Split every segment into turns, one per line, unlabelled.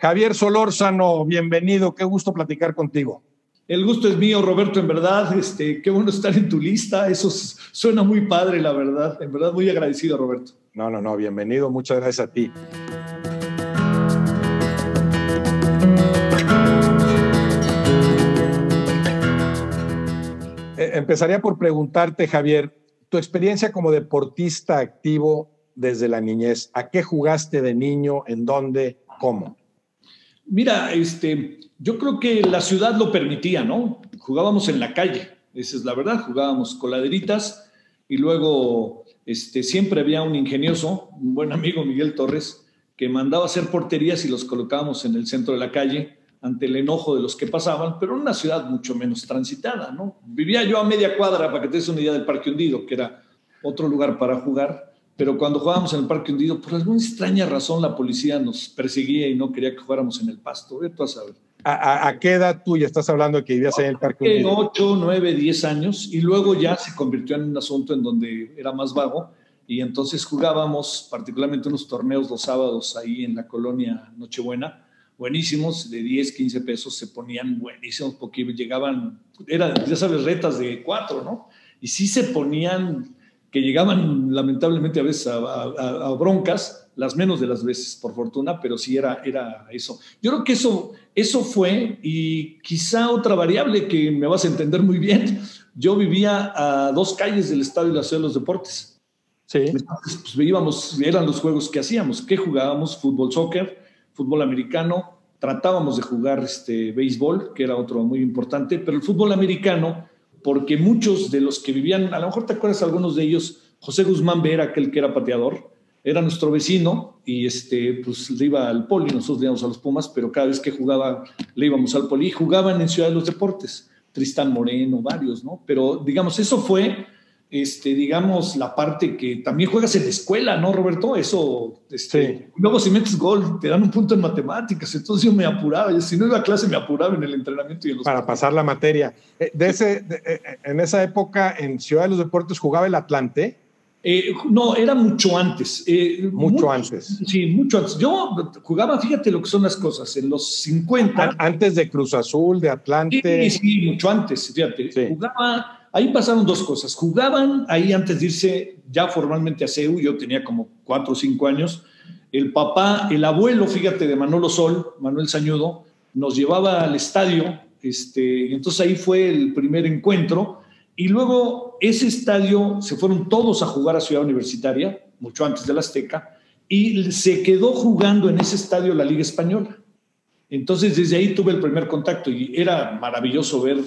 Javier Solórzano, bienvenido, qué gusto platicar contigo.
El gusto es mío, Roberto, en verdad, este, qué bueno estar en tu lista, eso suena muy padre, la verdad, en verdad muy agradecido, Roberto.
No, no, no, bienvenido, muchas gracias a ti. Eh, empezaría por preguntarte, Javier, tu experiencia como deportista activo desde la niñez, ¿a qué jugaste de niño? ¿En dónde? ¿Cómo?
Mira, este, yo creo que la ciudad lo permitía, ¿no? Jugábamos en la calle, esa es la verdad, jugábamos coladeritas y luego este, siempre había un ingenioso, un buen amigo, Miguel Torres, que mandaba hacer porterías y los colocábamos en el centro de la calle ante el enojo de los que pasaban, pero en una ciudad mucho menos transitada, ¿no? Vivía yo a media cuadra, para que te des una idea del Parque Hundido, que era otro lugar para jugar, pero cuando jugábamos en el Parque Hundido, por alguna extraña razón la policía nos perseguía y no quería que jugáramos en el pasto. A saber.
¿A, qué edad tú ya estás hablando que vivías en el Parque Hundido?
8, 9, 10 años y luego ya se convirtió en un asunto en donde era más vago y entonces jugábamos particularmente unos torneos los sábados ahí en la colonia Nochebuena, buenísimos, de 10, 15 pesos, se ponían buenísimos porque llegaban, eran, ya sabes, retas de cuatro, ¿no? Y sí se ponían que llegaban lamentablemente a veces a, broncas, las menos de las veces, por fortuna, pero sí era, era eso. Yo creo que eso, eso fue, y quizá otra variable que me vas a entender muy bien, yo vivía a dos calles del Estadio de la Ciudad de los Deportes. Sí. Entonces, pues íbamos, eran los juegos que hacíamos, que jugábamos fútbol, soccer, fútbol americano, tratábamos de jugar este, béisbol, que era otro muy importante, pero el fútbol americano porque muchos de los que vivían, a lo mejor te acuerdas algunos de ellos, José Guzmán Vera, aquel que era pateador, era nuestro vecino y este, pues le iba al poli, nosotros le íbamos a los Pumas, pero cada vez que jugaba le íbamos al poli, jugaban en Ciudad de los Deportes, Tristán Moreno, varios, ¿no? Pero digamos, eso fue este, digamos, la parte que también juegas en la escuela, ¿no, Roberto? Eso, este, luego si metes gol, te dan un punto en matemáticas, entonces yo me apuraba, si no iba a clase me apuraba en el entrenamiento y en los
Para pasar la materia. Eh, de ese, eh, en esa época, en Ciudad de los Deportes, ¿jugaba el Atlante?
Eh, no, era mucho antes.
mucho, antes.
Sí, mucho antes. Yo jugaba, fíjate lo que son las cosas, en los 50.
Antes de Cruz Azul, de Atlante.
Sí, sí, mucho antes, fíjate. Jugaba Ahí pasaron dos cosas. Jugaban ahí antes de irse ya formalmente a CEU, yo tenía como cuatro o cinco años. El papá, el abuelo, fíjate, de Manolo Sol, Manuel Sañudo, nos llevaba al estadio. Este, entonces ahí fue el primer encuentro. Y luego ese estadio se fueron todos a jugar a Ciudad Universitaria, mucho antes de la Azteca, y se quedó jugando en ese estadio la Liga Española. Entonces desde ahí tuve el primer contacto y era maravilloso ver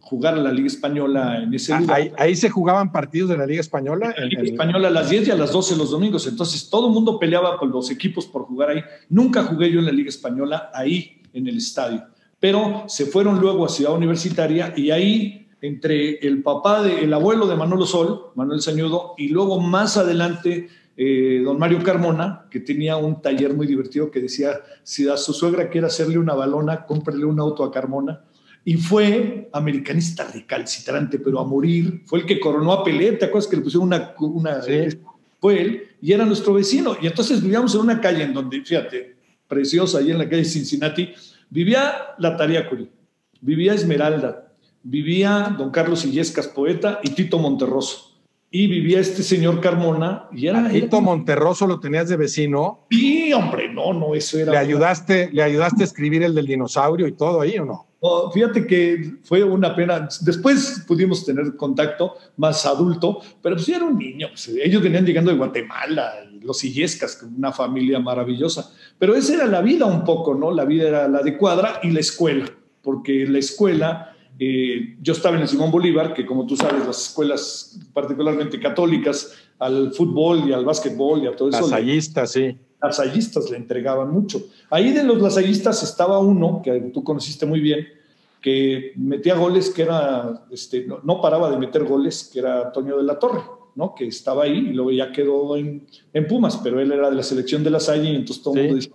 jugar a la Liga Española en ese
ah, lugar. Ahí, se jugaban partidos de la Liga Española.
La Liga Española a las 10 y a las 12 los domingos. Entonces todo el mundo peleaba con los equipos por jugar ahí. Nunca jugué yo en la Liga Española ahí en el estadio. Pero se fueron luego a Ciudad Universitaria y ahí entre el papá, de, el abuelo de Manolo Sol, Manuel Sañudo, y luego más adelante eh, don Mario Carmona, que tenía un taller muy divertido que decía, si a su suegra quiere hacerle una balona, cómprele un auto a Carmona y fue americanista recalcitrante, pero a morir. Fue el que coronó a Pelé, ¿te acuerdas que le pusieron una... una Fue él, y era nuestro vecino. Y entonces vivíamos en una calle en donde, fíjate, preciosa, ahí en la calle Cincinnati, vivía la Tariacuri, vivía Esmeralda, vivía don Carlos Illescas, poeta, y Tito Monterroso y vivía este señor Carmona y era...
Tito Monterroso lo tenías de vecino.
Sí, hombre, no, no, eso era...
¿Le ayudaste, ¿Le ayudaste a escribir el del dinosaurio y todo ahí o no?
Fíjate que fue una pena. Después pudimos tener contacto más adulto, pero pues era un niño. Pues, ellos venían llegando de Guatemala, los Illescas, una familia maravillosa. Pero esa era la vida un poco, ¿no? La vida era la de cuadra y la escuela, porque la escuela eh, yo estaba en el Simón Bolívar, que como tú sabes, las escuelas particularmente católicas al fútbol y al básquetbol y a todo eso.
Lasallistas, sí.
Lasallistas le entregaban mucho. Ahí de los lasallistas estaba uno, que tú conociste muy bien, que metía goles, que era, este, no, paraba de meter goles, que era Antonio de la Torre, ¿no? Que estaba ahí y luego ya quedó en, Pumas, pero él era de la selección de la Salle y entonces todo el mundo decía,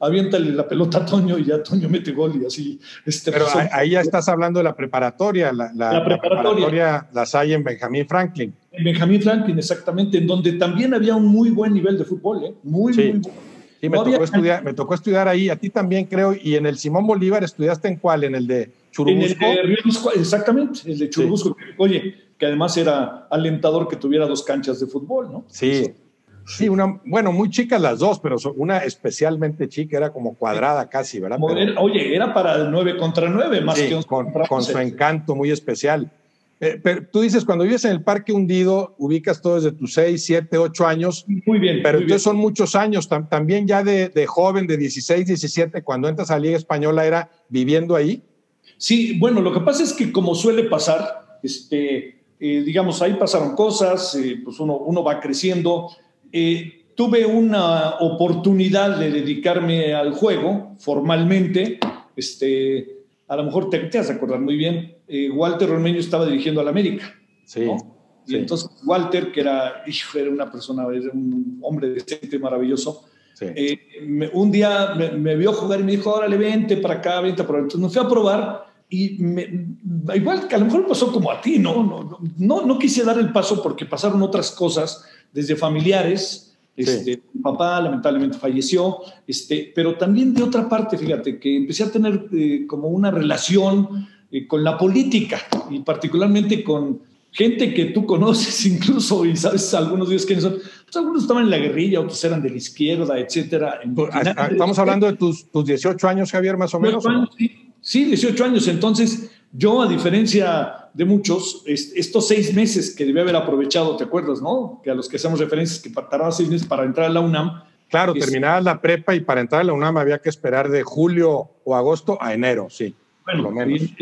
aviéntale la pelota a Toño y ya Toño mete gol y así.
Este, Pero ahí ya estás hablando de la preparatoria, la, la, preparatoria. las hay en Benjamín Franklin.
En Benjamín Franklin, exactamente, en donde también había un muy buen nivel de fútbol, ¿eh? muy, muy bueno.
Sí, me, tocó estudiar, me tocó estudiar ahí, a ti también creo, y en el Simón Bolívar estudiaste en cuál, en el de Churubusco.
En el de exactamente, el de Churubusco. Oye, que además era alentador que tuviera dos canchas de fútbol, ¿no?
Sí. Sí, una, bueno, muy chicas las dos, pero una especialmente chica, era como cuadrada casi, ¿verdad?
oye, era para el 9 contra 9, más que un
con, con su encanto muy especial. Eh, pero tú dices, cuando vives en el parque hundido, ubicas todo desde tus 6, 7, 8 años.
Muy bien.
Pero entonces son muchos años. también ya de, de, joven, de 16, 17, cuando entras a la Liga Española, ¿era viviendo ahí?
Sí, bueno, lo que pasa es que como suele pasar, este, eh, digamos, ahí pasaron cosas, eh, pues uno, uno va creciendo. Eh, tuve una oportunidad de dedicarme al juego formalmente. Este, a lo mejor te, te vas a acordar muy bien, eh, Walter Romeño estaba dirigiendo al América.
Sí.
Y entonces Walter, que era, era una persona, era un hombre decente, maravilloso, eh, un día me, vio jugar y me dijo, órale, vente para acá, vente para Entonces me fui a probar y igual que a lo mejor pasó como a ti, ¿no? No, no, no quise dar el paso porque pasaron otras cosas desde familiares. Este, Mi papá lamentablemente falleció, este, pero también de otra parte, fíjate, que empecé a tener eh, como una relación eh, con la política y particularmente con gente que tú conoces incluso y sabes algunos días quiénes son. Pues algunos estaban en la guerrilla, otros eran de la izquierda, etcétera.
Pues, estamos hablando de tus, tus 18 años, Javier, más o menos.
sí, sí, 18 años. Entonces, yo, a diferencia de muchos, estos seis meses que debía haber aprovechado, ¿te acuerdas, no? Que a los que hacemos referencias, que tardaba seis meses para entrar a la UNAM.
Claro, terminaba la prepa y para entrar a la UNAM había que esperar de julio o agosto a enero, sí.
Bueno,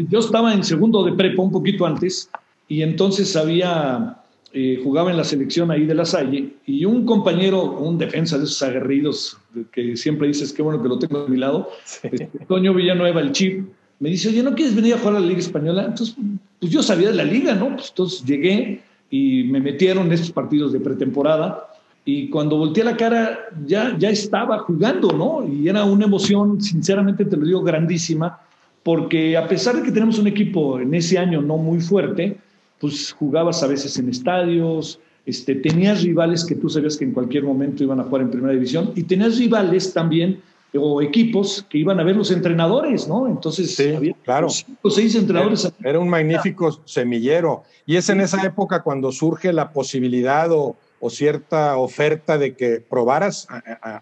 yo estaba en segundo de prepa un poquito antes y entonces había, eh, jugaba en la selección ahí de la Salle y un compañero, un defensa de esos aguerridos que siempre dices, qué bueno que lo tengo a mi lado, este, Toño Villanueva, el chip, me dice, oye, ¿no quieres venir a jugar a la Liga Española? Entonces, pues yo sabía de la liga, ¿no? Pues entonces llegué y me metieron en estos partidos de pretemporada y cuando volteé la cara ya, ya estaba jugando, ¿no? Y era una emoción, sinceramente te lo digo, grandísima, porque a pesar de que tenemos un equipo en ese año no muy fuerte, pues jugabas a veces en estadios, este, tenías rivales que tú sabías que en cualquier momento iban a jugar en primera división y tenías rivales también o equipos que iban a ver los entrenadores, ¿no? Entonces,
había claro.
cinco seis entrenadores.
Era, un magnífico semillero. Y es en esa época cuando surge la posibilidad o, cierta oferta de que probaras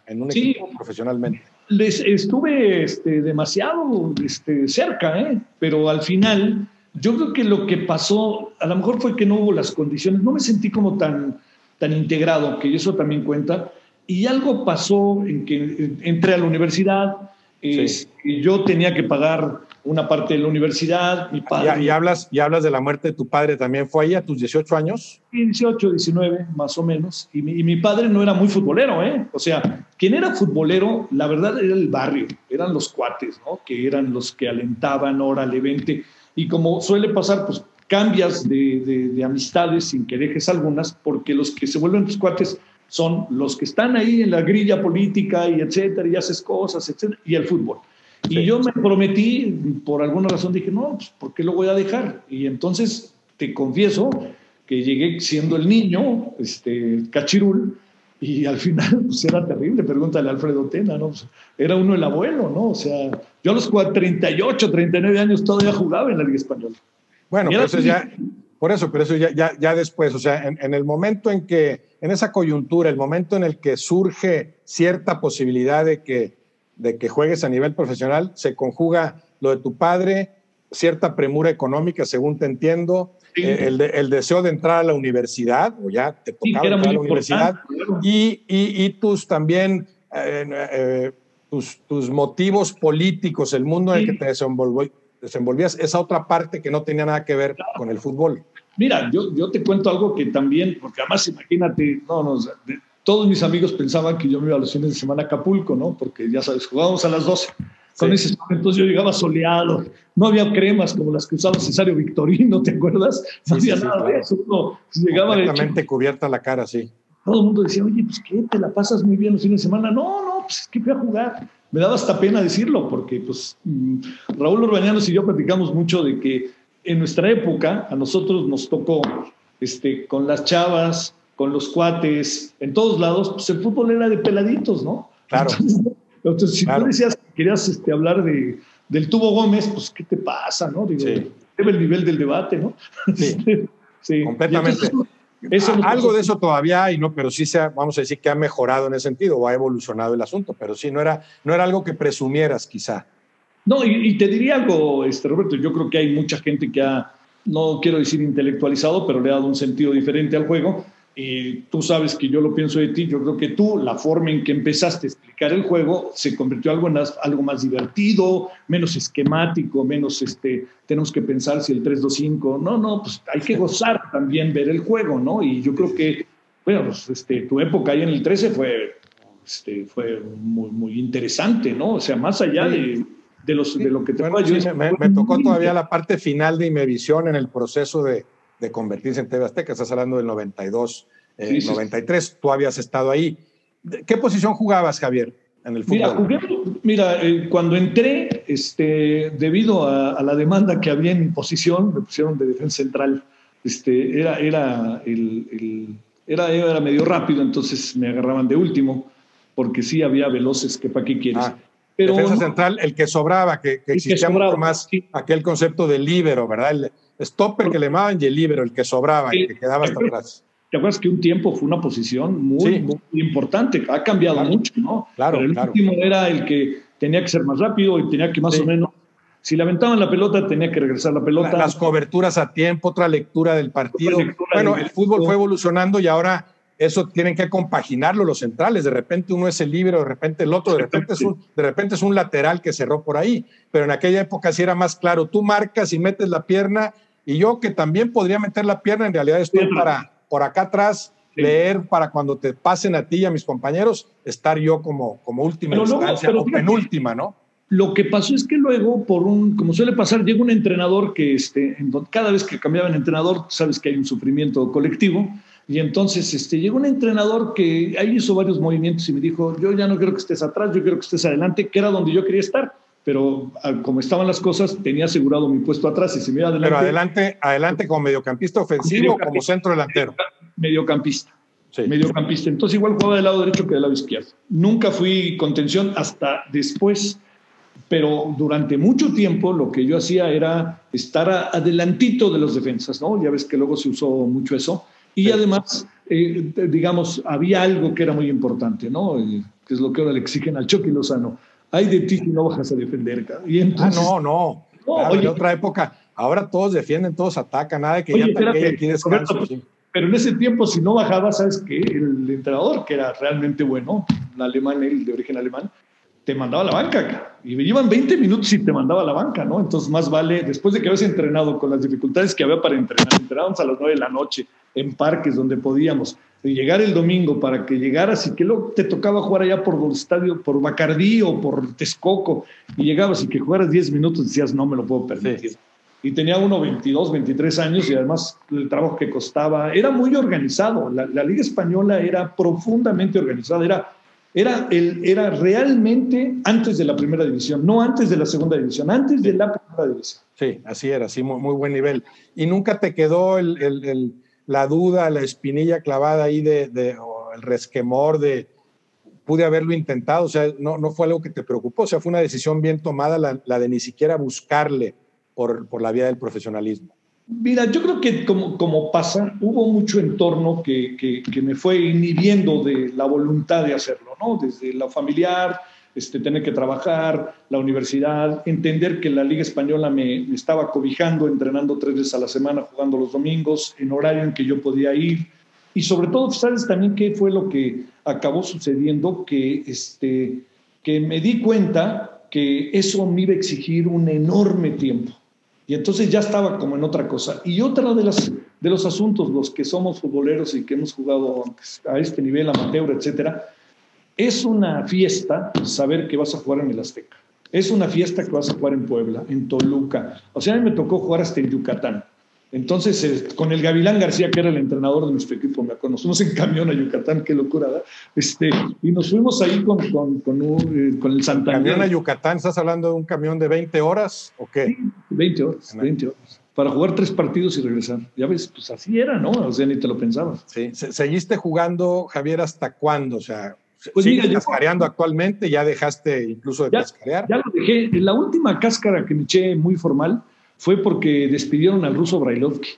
en un equipo profesionalmente.
Les estuve este, demasiado este, cerca, ¿eh? pero al final yo creo que lo que pasó, a lo mejor fue que no hubo las condiciones, no me sentí como tan, tan integrado, que eso también cuenta y algo pasó en que entré a la universidad, y yo tenía que pagar una parte de la universidad. Mi
padre, ¿Y, hablas, ¿Y hablas de la muerte de tu padre también? ¿Fue ahí a tus 18 años?
18, 19, más o menos. Y mi, y mi, padre no era muy futbolero, ¿eh? O sea, quien era futbolero, la verdad era el barrio, eran los cuates, ¿no? Que eran los que alentaban, órale, vente. Y como suele pasar, pues cambias de, de, de amistades sin que dejes algunas, porque los que se vuelven tus cuates son los que están ahí en la grilla política y etcétera, y haces cosas, etcétera, y el fútbol. Y yo me prometí, por alguna razón dije, no, pues, ¿por qué lo voy a dejar? Y entonces te confieso que llegué siendo el niño, este, cachirul, y al final pues era terrible, pregúntale a Alfredo Tena, ¿no? Pues, era uno el abuelo, ¿no? O sea, yo a los 38, 39 años todavía jugaba en la Liga Española.
Bueno, pues ya, por eso, pero eso ya, ya, ya después, o sea, en, el momento en que, en esa coyuntura, el momento en el que surge cierta posibilidad de que, de que juegues a nivel profesional, se conjuga lo de tu padre, cierta premura económica, según te entiendo, eh, el, el, deseo de entrar a la universidad, o ya te tocaba entrar a la universidad, y, y, y, tus también, eh, eh, tus, tus, motivos políticos, el mundo en el que te desenvolvías, esa otra parte que no tenía nada que ver con el fútbol.
Mira, yo, yo te cuento algo que también, porque además imagínate, no, no, todos mis amigos pensaban que yo me iba a los fines de semana a Acapulco, ¿no? Porque ya sabes, jugábamos a las 12. Con ese entonces yo llegaba soleado, no había cremas como las que usaba Cesario Victorino, ¿te acuerdas? No había nada de eso. No,
llegaba Completamente cubierta la cara, sí.
Todo el mundo decía, oye, pues qué, te la pasas muy bien los fines de semana. No, no, pues es que voy a jugar. Me daba hasta pena decirlo, porque pues mm, Raúl Urbañanos y yo platicamos mucho de que en nuestra época, a nosotros nos tocó este, con las chavas, con los cuates, en todos lados, pues el fútbol era de peladitos, ¿no?
Claro.
Entonces, si tú decías que querías este, hablar de, del tubo Gómez, pues, ¿qué te pasa, no? Digo, debe el nivel del debate, ¿no?
Sí, sí. completamente. eso Algo de eso todavía hay, ¿no? Pero sí se ha, vamos a decir que ha mejorado en ese sentido o ha evolucionado el asunto, pero sí, no era, no era algo que presumieras quizá.
No, y, te diría algo, este, Roberto, yo creo que hay mucha gente que ha, no quiero decir intelectualizado, pero le ha dado un sentido diferente al juego. Y tú sabes que yo lo pienso de ti, yo creo que tú, la forma en que empezaste a explicar el juego, se convirtió en algo, en algo más divertido, menos esquemático, menos, este, tenemos que pensar si el 3-2-5, no, no, pues hay que gozar también ver el juego, ¿no? Y yo creo que, bueno, pues, este, tu época ahí en el 13 fue, este, fue muy, muy interesante, ¿no? O sea, más allá de de, los, de lo que te
bueno, sí, me, me, tocó todavía la parte final de Imevisión en el proceso de, de convertirse en TV Azteca. Estás hablando del 92, eh, 93. Tú habías estado ahí. ¿Qué posición jugabas, Javier, en el
fútbol? Mira, mira eh, cuando entré, este, debido a, a, la demanda que había en posición, me pusieron de defensa central. Este, era, era, el, el, era, era medio rápido, entonces me agarraban de último, porque sí había veloces que para qué quieres. Ah.
Defensa central, el que sobraba, que, existía mucho más aquel concepto de líbero, ¿verdad? El stopper que le llamaban y el líbero, el que sobraba, el, que quedaba hasta atrás.
¿Te acuerdas que un tiempo fue una posición muy, muy importante? Ha cambiado mucho, ¿no?
Claro,
Pero el último era el que tenía que ser más rápido y tenía que más o menos si le aventaban la pelota, tenía que regresar la pelota.
Las coberturas a tiempo, otra lectura del partido. bueno, el fútbol fue evolucionando y ahora eso tienen que compaginarlo los centrales. De repente uno es el libre, de repente el otro, de repente, es un, de repente es un lateral que cerró por ahí. Pero en aquella época sí era más claro. Tú marcas y metes la pierna y yo que también podría meter la pierna, en realidad estoy para por acá atrás leer para cuando te pasen a ti y a mis compañeros, estar yo como, como última instancia o penúltima, ¿no?
Lo que pasó es que luego, por un, como suele pasar, llega un entrenador que este, cada vez que cambiaban entrenador, sabes que hay un sufrimiento colectivo, y entonces este, llegó un entrenador que ahí hizo varios movimientos y me dijo, yo ya no quiero que estés atrás, yo quiero que estés adelante, que era donde yo quería estar. Pero como estaban las cosas, tenía asegurado mi puesto atrás y se me iba adelante.
Pero adelante, adelante como mediocampista ofensivo o como centro delantero.
Mediocampista. Sí. Mediocampista. Entonces igual jugaba del lado derecho que del lado izquierdo. Nunca fui contención hasta después pero durante mucho tiempo lo que yo hacía era estar adelantito de los defensas, ¿no? Ya ves que luego se usó mucho eso. Y además, eh, digamos, había algo que era muy importante, ¿no? Eh, que es lo que ahora le exigen al Chucky Lozano. Hay de ti si no bajas a defender.
Y entonces, ah, no, no. no en otra época, ahora todos defienden, todos atacan, nada de que ya ataque aquí descanso.
pero en ese tiempo, si no bajaba, ¿sabes qué? El entrenador, que era realmente bueno, un alemán, él de origen alemán, te mandaba a la banca. Y me llevan 20 minutos y te mandaba a la banca, ¿no? Entonces, más vale, después de que habías entrenado con las dificultades que había para entrenar, entrenábamos a las 9 de la noche, en parques donde podíamos, y llegar el domingo para que llegaras y que luego te tocaba jugar allá por el estadio, por Bacardí o por Texcoco, y llegabas y que jugaras 10 minutos, decías, no me lo puedo permitir. Y tenía uno 22, 23 años y además el trabajo que costaba, era muy organizado, la, la Liga Española era profundamente organizada, era era, el, era realmente antes de la primera división, no antes de la segunda división, antes de la primera división.
Sí, así era, sí, muy, muy buen nivel. ¿Y nunca te quedó el, la duda, la espinilla clavada ahí de, de el resquemor de pude haberlo intentado, o sea, no, no fue algo que te preocupó, o sea, fue una decisión bien tomada la, la de ni siquiera buscarle por, por, la vía del profesionalismo.
Mira, yo creo que como, como pasa, hubo mucho entorno que, que, que, me fue inhibiendo de la voluntad de hacerlo, ¿no? Desde lo familiar, este, tener que trabajar, la universidad, entender que la Liga Española me, estaba cobijando, entrenando tres veces a la semana, jugando los domingos, en horario en que yo podía ir. Y sobre todo, ¿sabes también qué fue lo que acabó sucediendo? Que, este, que me di cuenta que eso me iba a exigir un enorme tiempo. Y entonces ya estaba como en otra cosa. Y otra de, las, de los asuntos, los que somos futboleros y que hemos jugado a este nivel amateur, etcétera, es una fiesta saber que vas a jugar en el Azteca. Es una fiesta que vas a jugar en Puebla, en Toluca. O sea, a mí me tocó jugar hasta en Yucatán. Entonces, eh, con el Gavilán García, que era el entrenador de nuestro equipo, me acuerdo, nos fuimos en camión a Yucatán, qué locura, ¿verdad? Este, y nos fuimos ahí con, con, con, un, eh, con el Santander.
¿Camión a Yucatán? ¿Estás hablando de un camión de 20 horas o qué? Sí,
20 horas, 20 horas. Para jugar tres partidos y regresar. Ya ves, pues así era, ¿no? O sea, ni te lo pensabas.
Sí. ¿Seguiste jugando, Javier, hasta cuándo? O sea, Pues ¿Sigues cascareando actualmente? ¿Ya dejaste incluso de cascarear?
Ya lo dejé. La última cáscara que me eché muy formal fue porque despidieron al ruso Brailovsky.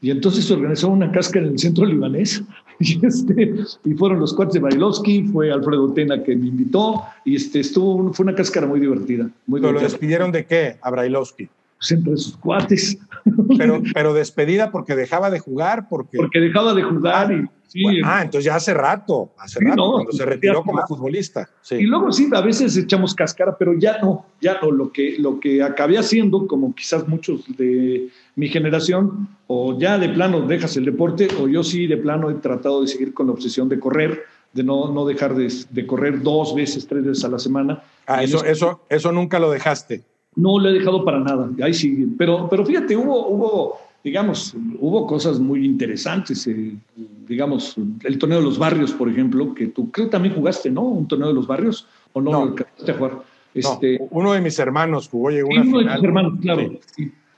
Y entonces se organizó una cáscara en el centro libanés. Y, este, y fueron los cuates de Brailovsky, fue Alfredo Tena que me invitó. Y este, estuvo, fue una cáscara muy divertida. Muy
¿Pero lo despidieron de qué a Brailovsky?
Entre sus cuates.
Pero, pero despedida porque dejaba de jugar. Porque,
porque dejaba de jugar y
ah, entonces ya hace rato, hace rato, cuando se retiró como futbolista.
Y luego sí, a veces echamos cáscara, pero ya no, ya no. Lo que, lo que acabé haciendo, como quizás muchos de mi generación, o ya de plano dejas el deporte, o yo sí de plano he tratado de seguir con la obsesión de correr, de no, no dejar de, correr dos veces, tres veces a la semana.
Ah, eso, eso, eso nunca lo dejaste.
No lo he dejado para nada, ahí sí. Pero, pero fíjate, hubo, hubo digamos, hubo cosas muy interesantes, eh, digamos, el torneo de los barrios, por ejemplo, que tú creo también jugaste, ¿no? Un torneo de los barrios, ¿o no, no. a jugar?
Este, uno de mis hermanos jugó, llegó una
uno de mis hermanos, claro.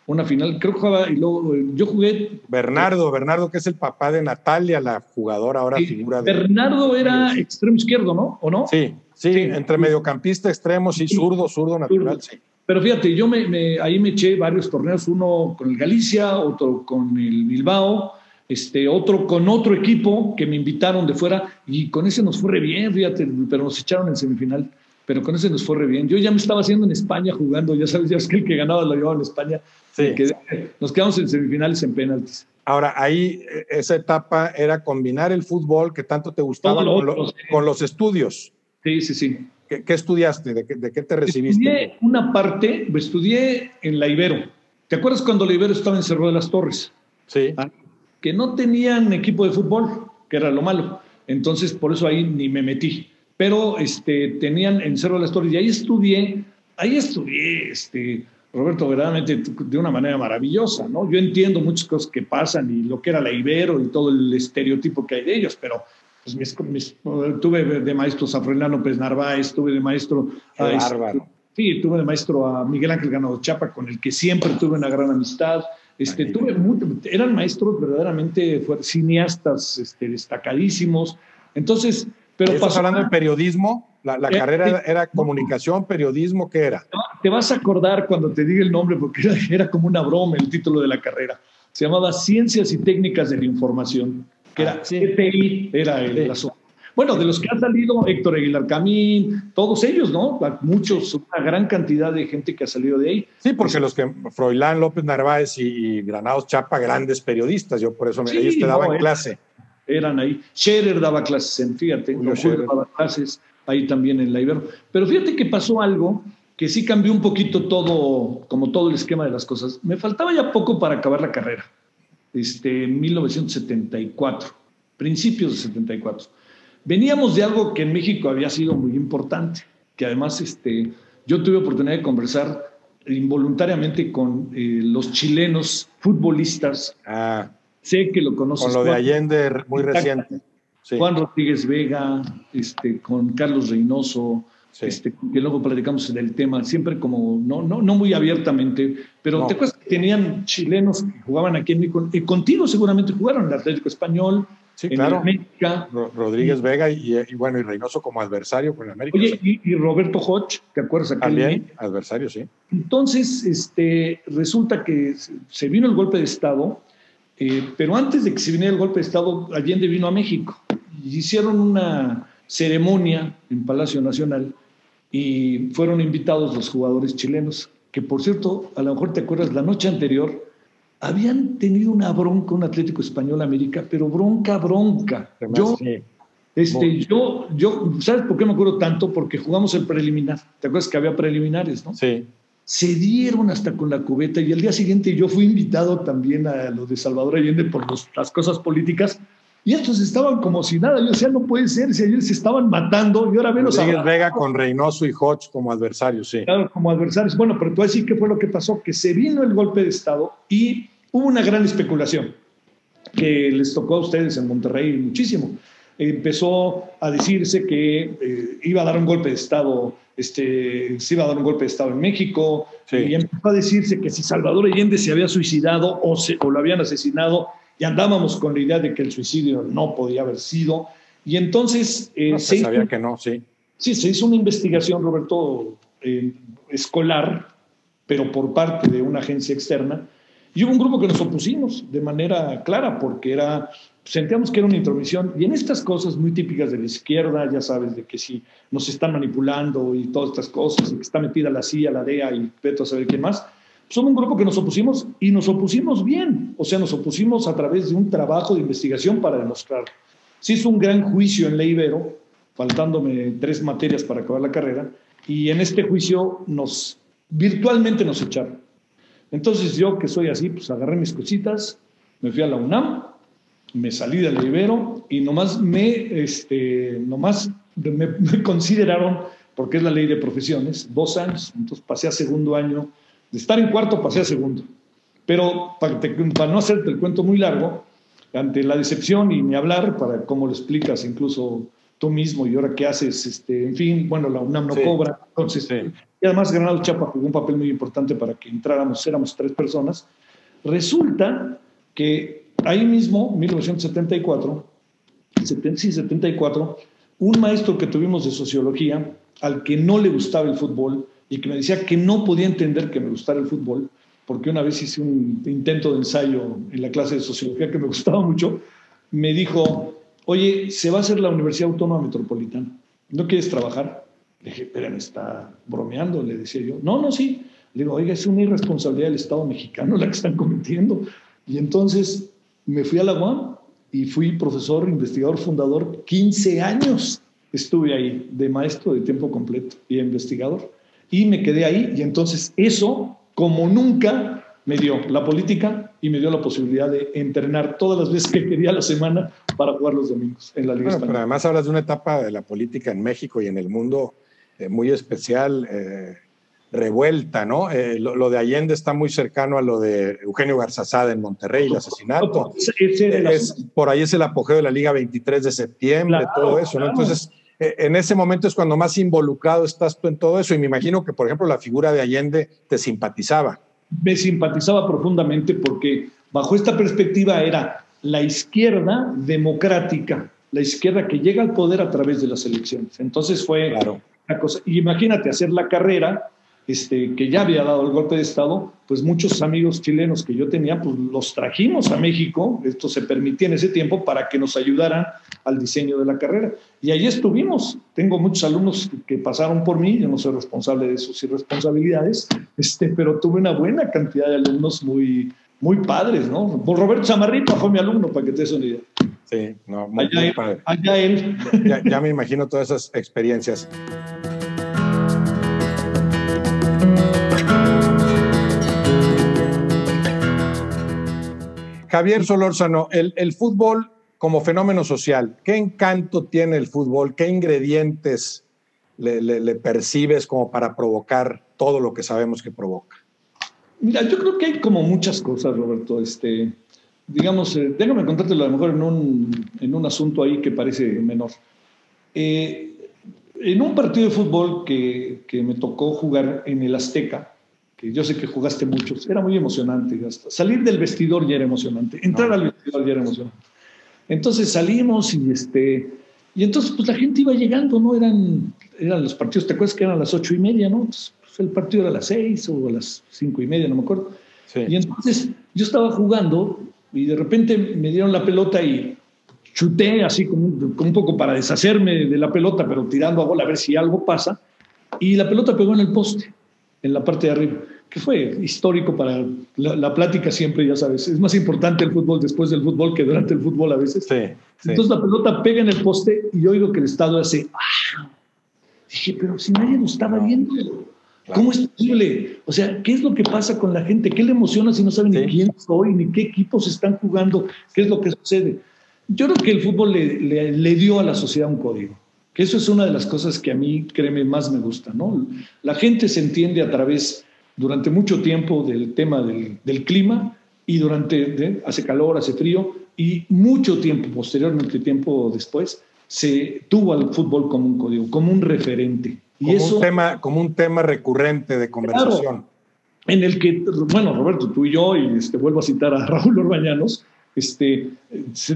una final, creo que jugaba, y luego yo jugué.
Bernardo, Bernardo, que es el papá de Natalia, la jugadora ahora figura
de. Bernardo era extremo izquierdo, ¿no? ¿O no?
Sí, sí, entre mediocampista, extremo, sí, zurdo, zurdo natural, sí.
Pero fíjate, yo me, ahí me eché varios torneos, uno con el Galicia, otro con el Bilbao, este, otro con otro equipo que me invitaron de fuera y con ese nos fue re bien, fíjate, pero nos echaron en semifinal, pero con ese nos fue re bien. Yo ya me estaba haciendo en España jugando, ya sabes, ya es que el que ganaba lo llevaba en España. Sí. nos quedamos en semifinales en penaltis.
Ahora, ahí esa etapa era combinar el fútbol que tanto te gustaba con los estudios.
Sí, sí, sí.
¿Qué, estudiaste? ¿De qué, te recibiste?
Estudié una parte, estudié en la Ibero. ¿Te acuerdas cuando la Ibero estaba en Cerro de las Torres?
Sí.
Ah, que no tenían equipo de fútbol, que era lo malo. Entonces, por eso ahí ni me metí. Pero este, tenían en Cerro de las Torres y ahí estudié, ahí estudié, este, Roberto, verdaderamente de una manera maravillosa, ¿no? Yo entiendo muchas cosas que pasan y lo que era la Ibero y todo el estereotipo que hay de ellos, pero pues, tuve de maestro a Fernando López Narváez, tuve de maestro a,
este,
sí, tuve de maestro a Miguel Ángel Ganado Chapa, con el que siempre tuve una gran amistad. Este, tuve eran maestros verdaderamente cineastas este, destacadísimos. Entonces, pero
¿Estás hablando de periodismo? ¿La, la eh, carrera era comunicación, periodismo? ¿Qué era?
Te vas a acordar cuando te diga el nombre, porque era, era como una broma el título de la carrera. Se llamaba Ciencias y Técnicas de la Información que era CTI, era el asunto. Bueno, de los que han salido, Héctor Aguilar Camín, todos ellos, ¿no? Muchos, una gran cantidad de gente que ha salido de ahí.
Sí, porque los que, Froilán López Narváez y, Granados Chapa, grandes periodistas, yo por eso me, ellos te daban clase.
Eran ahí. Scherer daba clases en, fíjate, daba clases ahí también en la Ibero. Pero fíjate que pasó algo que sí cambió un poquito todo, como todo el esquema de las cosas. Me faltaba ya poco para acabar la carrera este, 1974, principios de 74. Veníamos de algo que en México había sido muy importante, que además este, yo tuve oportunidad de conversar involuntariamente con eh, los chilenos futbolistas.
Ah,
sé que lo conoces.
Con lo de Allende, muy reciente.
Juan Rodríguez Vega, este, con Carlos Reynoso, este, que luego platicamos del tema, siempre como, no, no, no muy abiertamente, pero te acuerdas que tenían chilenos que jugaban aquí en México, y contigo seguramente jugaron en el Atlético Español,
en claro. América. Rodríguez Vega y, bueno, y Reynoso como adversario con América.
Oye, y, Roberto Hodge, ¿te acuerdas?
También, adversario, sí.
Entonces, este, resulta que se vino el golpe de Estado, eh, pero antes de que se viniera el golpe de Estado, Allende vino a México y hicieron una ceremonia en Palacio Nacional y fueron invitados los jugadores chilenos, que por cierto, a lo mejor te acuerdas, la noche anterior habían tenido una bronca un Atlético Español América, pero bronca, bronca. yo, este, yo, yo, ¿sabes por qué me acuerdo tanto? Porque jugamos el preliminar. ¿Te acuerdas que había preliminares, no?
Sí.
Se dieron hasta con la cubeta y el día siguiente yo fui invitado también a lo de Salvador Allende por las cosas políticas y estos estaban como si nada. Yo decía, no puede ser, si ellos se estaban matando y ahora menos.
Rodríguez Vega con Reynoso y Hodge como adversarios, sí.
Claro, como adversarios. Bueno, pero tú decir qué fue lo que pasó, que se vino el golpe de Estado y hubo una gran especulación que les tocó a ustedes en Monterrey muchísimo. Empezó a decirse que eh, iba a dar un golpe de Estado, este, se iba a dar un golpe de Estado en México, y empezó a decirse que si Salvador Allende se había suicidado o, se, o lo habían asesinado, y andábamos con la idea de que el suicidio no podía haber sido. Y entonces...
Eh, no, se sabía que no, sí.
Sí, se hizo una investigación, Roberto, eh, escolar, pero por parte de una agencia externa. Y hubo un grupo que nos opusimos de manera clara porque era, sentíamos que era una intromisión. Y en estas cosas muy típicas de la izquierda, ya sabes, de que si nos están manipulando y todas estas cosas, y que está metida la CIA, la DEA y Peto a saber quién más, somos un grupo que nos opusimos y nos opusimos bien. O sea, nos opusimos a través de un trabajo de investigación para demostrar. Se hizo un gran juicio en la Ibero, faltándome tres materias para acabar la carrera, y en este juicio nos virtualmente nos echaron. Entonces yo, que soy así, pues agarré mis cositas, me fui a la UNAM, me salí del Ibero y nomás me, este, nomás me, consideraron, porque es la ley de profesiones, dos años, entonces pasé a segundo año, de estar en cuarto pasé a segundo. Pero para, para no hacerte el cuento muy largo, ante la decepción y ni hablar, para cómo lo explicas incluso tú mismo y ahora qué haces, este, en fin, bueno, la UNAM no cobra, entonces, y además Granado Chapa jugó un papel muy importante para que entráramos, éramos tres personas. Resulta que ahí mismo, 1974, sí, 74, un maestro que tuvimos de sociología, al que no le gustaba el fútbol y que me decía que no podía entender que me gustara el fútbol, porque una vez hice un intento de ensayo en la clase de sociología que me gustaba mucho, me dijo, oye, se va a hacer la Universidad Autónoma Metropolitana, ¿no quieres trabajar? Le dije, pero me está bromeando, le decía yo. No, no, sí. Le digo, oiga, es una irresponsabilidad del Estado mexicano la que están cometiendo. Y entonces me fui a la UAM y fui profesor, investigador, fundador, 15 años estuve ahí de maestro de tiempo completo y investigador. Y me quedé ahí y entonces eso, como nunca, me dio la política y me dio la posibilidad de entrenar todas las veces que quería la semana para jugar los domingos en la Liga
bueno, Pero además hablas de una etapa de la política en México y en el mundo eh, muy especial, eh, revuelta, ¿no? Eh, lo, de Allende está muy cercano a lo de Eugenio Garzazada en Monterrey, el asesinato. Es, por ahí es el apogeo de la Liga 23 de septiembre, todo eso, ¿no? Entonces, en ese momento es cuando más involucrado estás tú en todo eso y me imagino que, por ejemplo, la figura de Allende te simpatizaba
me simpatizaba profundamente porque bajo esta perspectiva era la izquierda democrática, la izquierda que llega al poder a través de las elecciones. Entonces fue claro. una cosa. imagínate hacer la carrera este, que ya había dado el golpe de Estado, pues muchos amigos chilenos que yo tenía, pues los trajimos a México, esto se permitía en ese tiempo, para que nos ayudaran al diseño de la carrera. Y ahí estuvimos. Tengo muchos alumnos que pasaron por mí, yo no soy responsable de sus irresponsabilidades, este, pero tuve una buena cantidad de alumnos muy, muy padres, ¿no? Por Roberto Zamarrito fue mi alumno, para que te des una idea.
Sí, no, muy, allá, padre. Allá él. ya me imagino todas esas experiencias. Javier Solórzano, el, fútbol como fenómeno social, ¿qué encanto tiene el fútbol? ¿Qué ingredientes le, percibes como para provocar todo lo que sabemos que provoca?
Mira, yo creo que hay como muchas cosas, Roberto. Este, digamos, eh, déjame contártelo a lo mejor en un, en un asunto ahí que parece menor. Eh, en un partido de fútbol que, que me tocó jugar en el Azteca, que yo sé que jugaste muchos, era muy emocionante. salir del vestidor ya era emocionante, entrar al vestidor ya era emocionante. Entonces salimos y este y entonces pues la gente iba llegando, ¿no? Eran, eran los partidos, ¿te acuerdas que eran a las ocho y media, ¿no? pues el partido era a las seis o a las cinco y media, no me acuerdo. Y entonces yo estaba jugando y de repente me dieron la pelota y chuté así como un, poco para deshacerme de la pelota, pero tirando a bola a ver si algo pasa. Y la pelota pegó en el poste en la parte de arriba, que fue histórico para la, plática siempre, ya sabes, es más importante el fútbol después del fútbol que durante el fútbol a veces. Entonces la pelota pega en el poste y yo oigo que el Estado hace, ¡ah! Dije, pero si nadie nos estaba viendo, ¿cómo es posible? O sea, ¿qué es lo que pasa con la gente? ¿Qué le emociona si no saben ni quién soy, ni qué equipos están jugando? ¿Qué es lo que sucede? Yo creo que el fútbol le, le dio a la sociedad un código. Eso es una de las cosas que a mí, créeme, más me gusta, ¿no? La gente se entiende a través, durante mucho tiempo, del tema del, clima y durante, hace calor, hace frío, y mucho tiempo, posteriormente, tiempo después, se tuvo al fútbol como un código, como un referente.
Como, eso, un, tema, como un tema recurrente de conversación.
en el que, bueno, Roberto, tú y yo, y este, vuelvo a citar a Raúl Orbañanos, este,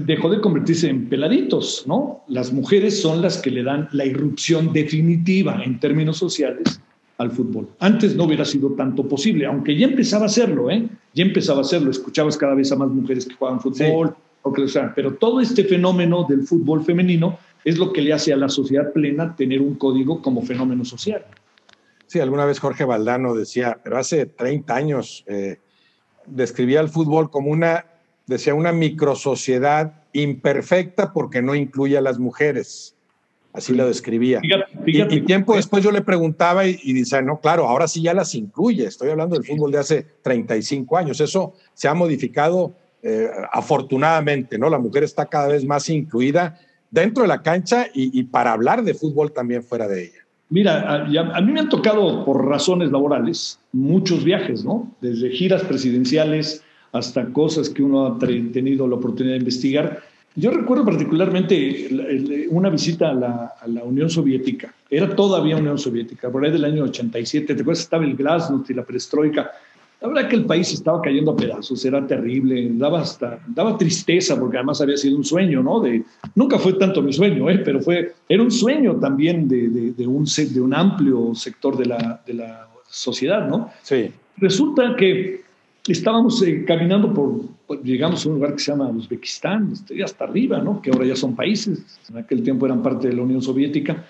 dejó de convertirse en peladitos, ¿no? Las mujeres son las que le dan la irrupción definitiva en términos sociales al fútbol. Antes no hubiera sido tanto posible, aunque ya empezaba a hacerlo, ¿eh? Ya empezaba a hacerlo, escuchabas cada vez a más mujeres que jugaban fútbol, o que, pero todo este fenómeno del fútbol femenino es lo que le hace a la sociedad plena tener un código como fenómeno social.
Sí, alguna vez Jorge Valdano decía, pero hace 30 años eh, describía el fútbol como una, decía, una microsociedad imperfecta porque no incluye a las mujeres. Así lo describía. y, tiempo después yo le preguntaba y, dice, no, claro, ahora sí ya las incluye. Estoy hablando del fútbol de hace 35 años. Eso se ha modificado eh, afortunadamente, ¿no? La mujer está cada vez más incluida dentro de la cancha y, para hablar de fútbol también fuera de ella.
Mira, a, mí me han tocado por razones laborales muchos viajes, ¿no? Desde giras presidenciales hasta cosas que uno ha tenido la oportunidad de investigar. Yo recuerdo particularmente una visita a la, Unión Soviética. Era todavía Unión Soviética, por ahí del año 87. ¿Te acuerdas? Estaba el Glasnost y la perestroika. La verdad que el país estaba cayendo a pedazos, era terrible, daba, hasta, daba tristeza porque además había sido un sueño, ¿no? De, nunca fue tanto mi sueño, ¿eh? pero fue, era un sueño también de, de, un, de un amplio sector de la, de la sociedad, ¿no?
Sí.
Resulta que estábamos eh, caminando por, llegamos a un lugar que se llama Uzbekistán, este, hasta arriba, ¿no? que ahora ya son países, en aquel tiempo eran parte de la Unión Soviética,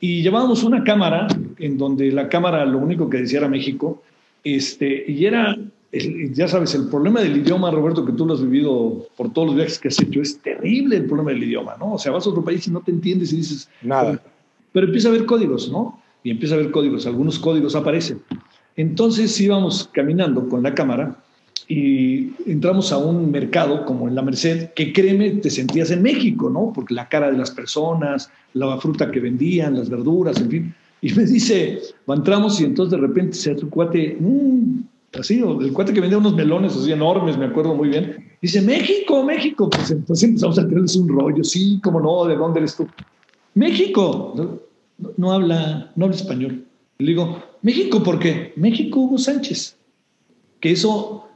y llevábamos una cámara en donde la cámara lo único que decía era México, este, y era, ya sabes, el problema del idioma, Roberto, que tú lo has vivido por todos los viajes que has hecho, es terrible el problema del idioma, ¿no? O sea, vas a otro país y no te entiendes y dices...
Nada.
Pero empieza a haber códigos, ¿no? Y empieza a haber códigos, algunos códigos aparecen. Entonces íbamos caminando con la cámara y entramos a un mercado como en la Merced, que créeme, te sentías en México, ¿no? Porque la cara de las personas, la fruta que vendían, las verduras, en fin. Y me dice, entramos y entonces de repente se hace un cuate, mmm, así, el cuate que vendía unos melones así enormes, me acuerdo muy bien. Dice, México, México. Pues entonces empezamos a tenerles un rollo, sí, cómo no, ¿de dónde eres tú? México. No, habla, no habla español. Le digo, México, ¿por qué? México, Hugo Sánchez. Que eso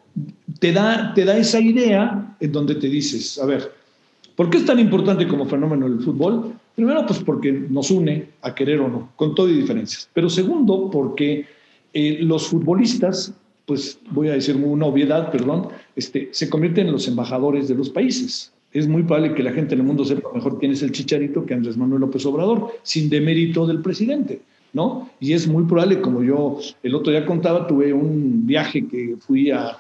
te da, te da esa idea en donde te dices, a ver, ¿por qué es tan importante como fenómeno el fútbol? Primero, pues porque nos une a querer o no, con todo y diferencias. Pero segundo, porque eh, los futbolistas, pues voy a decir una obviedad, perdón, este, se convierten en los embajadores de los países. Es muy probable que la gente en el mundo sepa mejor quién es el chicharito que Andrés Manuel López Obrador, sin demérito del presidente. ¿No? Y es muy probable, como yo el otro día contaba, tuve un viaje que fui a,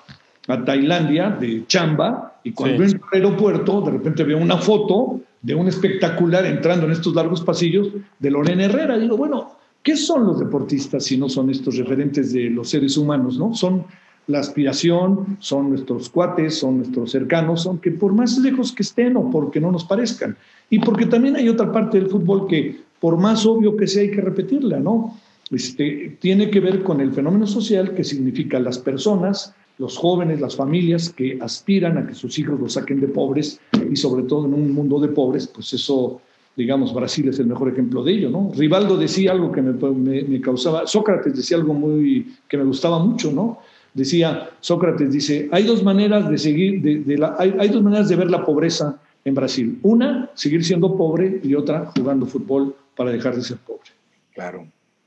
a Tailandia de chamba y cuando sí. en el aeropuerto de repente veo una foto de un espectacular entrando en estos largos pasillos de Lorena Herrera. Digo, bueno, ¿qué son los deportistas si no son estos referentes de los seres humanos? ¿no? Son la aspiración, son nuestros cuates, son nuestros cercanos, aunque por más lejos que estén o porque no nos parezcan. Y porque también hay otra parte del fútbol que, por más obvio que sea, hay que repetirla, ¿no? Este, tiene que ver con el fenómeno social que significa las personas, los jóvenes, las familias que aspiran a que sus hijos los saquen de pobres y sobre todo en un mundo de pobres, pues eso, digamos, Brasil es el mejor ejemplo de ello, ¿no? Rivaldo decía algo que me, causaba, Sócrates decía algo muy, que me gustaba mucho, ¿no? Decía, Sócrates dice, hay dos maneras de seguir, de, la, hay, hay dos maneras de ver la pobreza en Brasil. Una, seguir siendo pobre y otra, jugando fútbol para dejar de ser pobre.
Claro,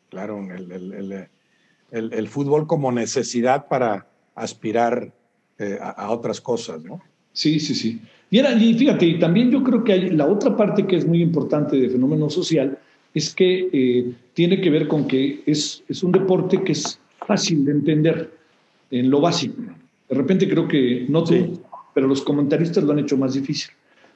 claro, el, el, el fútbol como necesidad para aspirar eh, a, otras cosas, ¿no?
Sí, sí, sí. Y, era, y fíjate, y también yo creo que hay, la otra parte que es muy importante de fenómeno social es que eh, tiene que ver con que es, es un deporte que es fácil de entender en lo básico. De repente creo que no tú, pero los comentaristas lo han hecho más difícil.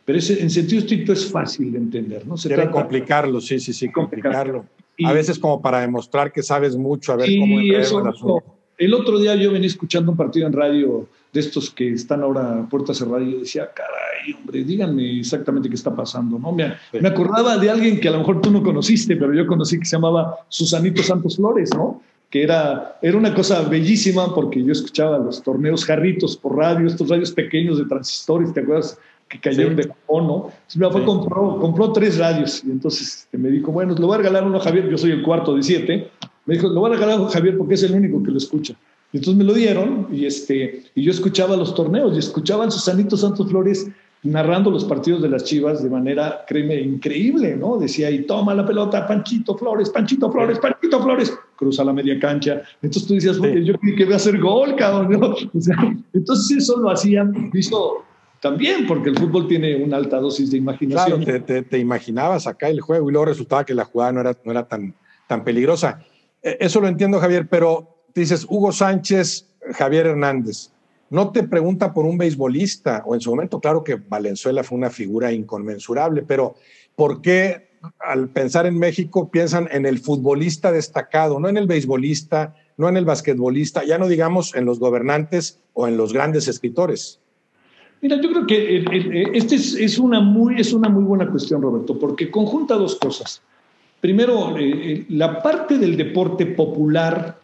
Pero en sentido estricto es fácil de entender, ¿no?
Se Debe complicarlo, sí, sí, sí, complicarlo. a veces como para demostrar que sabes mucho, a ver cómo
eso, el asunto. El otro día yo venía escuchando un partido en radio de estos que están ahora a puerta cerrada y yo decía, caray, hombre, díganme exactamente qué está pasando, ¿no? Me, me, acordaba de alguien que a lo mejor tú no conociste, pero yo conocí que se llamaba Susanito Santos Flores, ¿no? Que era, era una cosa bellísima porque yo escuchaba los torneos jarritos por radio, estos radios pequeños de transistores, ¿te acuerdas? Que cayeron de Japón, ¿no? Entonces mi papá compró, compró tres radios y entonces este, me dijo, bueno, le voy a regalar uno a Javier, yo soy el cuarto de siete, me dijo, lo voy a regalar a Javier porque es el único que lo escucha. entonces me lo dieron y, este, y yo escuchaba los torneos y escuchaba a Susanito Santos Flores narrando los partidos de las Chivas de manera, créeme, increíble, ¿no? Decía, y toma la pelota, Panchito Flores, Panchito Flores, Panchito Flores, cruza la media cancha. Entonces tú decías, yo creí que iba a hacer gol, cabrón, ¿no? O sea, entonces eso lo hacían, visto también, porque el fútbol tiene una alta dosis de imaginación.
Claro, te, imaginabas acá el juego y luego resultaba que la jugada no era, no era tan, tan peligrosa. E, eso lo entiendo, Javier, pero dices Hugo Sánchez, Javier Hernández no te pregunta por un beisbolista, o en su momento, claro que Valenzuela fue una figura inconmensurable, pero ¿por qué al pensar en México piensan en el futbolista destacado, no en el beisbolista, no en el basquetbolista, ya no digamos en los gobernantes o en los grandes escritores?
Mira, yo creo que esta es, una muy, es una muy buena cuestión, Roberto, porque conjunta dos cosas. Primero, eh, eh, la parte del deporte popular,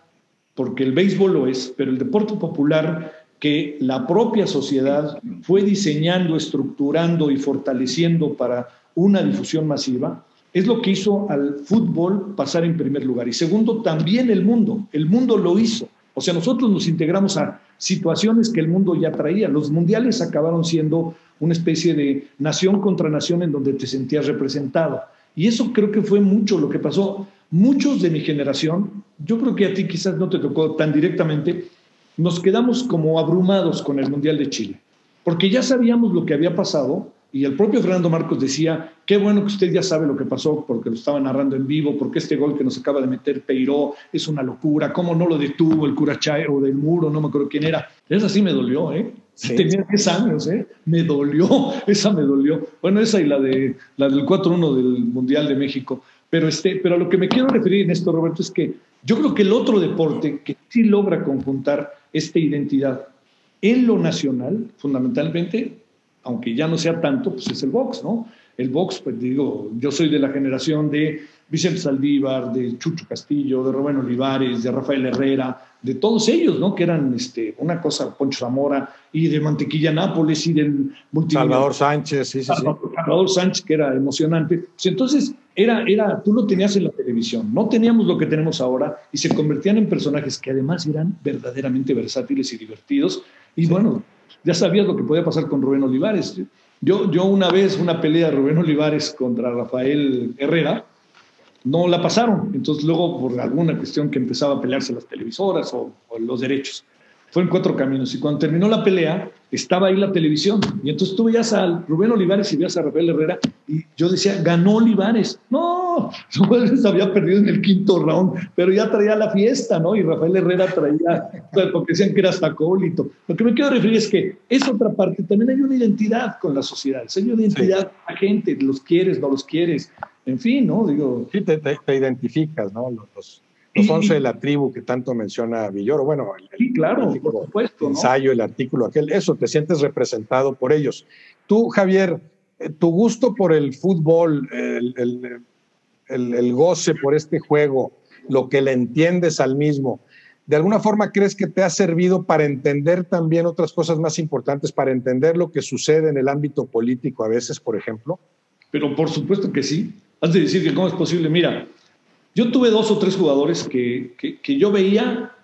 porque el béisbol lo es, pero el deporte popular que la propia sociedad fue diseñando, estructurando y fortaleciendo para una difusión masiva, es lo que hizo al fútbol pasar en primer lugar. Y segundo, también el mundo. El mundo lo hizo. O sea, nosotros nos integramos a situaciones que el mundo ya traía. Los mundiales acabaron siendo una especie de nación contra nación en donde te sentías representado. Y eso creo que fue mucho lo que pasó. Muchos de mi generación, yo creo que a ti quizás no te tocó tan directamente, nos quedamos como abrumados con el Mundial de Chile, porque ya sabíamos lo que había pasado y el propio Fernando Marcos decía, qué bueno que usted ya sabe lo que pasó porque lo estaba narrando en vivo, porque este gol que nos acaba de meter Peiró es una locura, cómo no lo detuvo el Curachay o del muro, no me acuerdo quién era. Esa sí me dolió, ¿eh? Tenía 10 años, ¿eh? Me dolió, esa me dolió. Bueno, esa y la, de, la del 4-1 del Mundial de México. Pero, este, pero a lo que me quiero referir en esto, Roberto, es que yo creo que el otro deporte que sí logra conjuntar esta identidad en lo nacional, fundamentalmente, aunque ya no sea tanto, pues es el box, ¿no? El box, pues digo, yo soy de la generación de Vicente Saldívar, de Chucho Castillo, de Rubén Olivares, de Rafael Herrera, de todos ellos, ¿no? Que eran este, una cosa, Poncho Zamora, y de Mantequilla Nápoles, y del
Salvador Sánchez, sí, sí,
Salvador, Sánchez, que era emocionante. Pues entonces, era, era, tú lo tenías en la televisión, no teníamos lo que tenemos ahora, y se convertían en personajes que además eran verdaderamente versátiles y divertidos. Y bueno, ya sabías lo que podía pasar con Rubén Olivares. Yo, yo una vez, una pelea de Rubén Olivares contra Rafael Herrera, no la pasaron. Entonces luego por alguna cuestión que empezaba a pelearse las televisoras o, los derechos. Fue en cuatro caminos y cuando terminó la pelea estaba ahí la televisión y entonces tú veías a Rubén Olivares y veías a Rafael Herrera y yo decía, ganó Olivares. No, Olivares había perdido en el quinto round, pero ya traía la fiesta, ¿no? Y Rafael Herrera traía, porque decían que era hasta acólito. Lo que me quiero referir es que es otra parte, también hay una identidad con la sociedad, hay una identidad a gente, los quieres, no los quieres, en fin, ¿no? Digo.
Sí, te, identificas, ¿no? Los, los 11 de la tribu que tanto menciona Villoro. Bueno,
el, sí, claro, por supuesto.
El ensayo, el artículo, aquel, eso, te sientes representado por ellos. Tú, Javier, eh, tu gusto por el fútbol, el, el, el, goce por este juego, lo que le entiendes al mismo, ¿de alguna forma crees que te ha servido para entender también otras cosas más importantes, para entender lo que sucede en el ámbito político a veces, por ejemplo?
Pero por supuesto que sí. Has de decir que cómo es posible. Mira, yo tuve dos o tres jugadores que, que, yo veía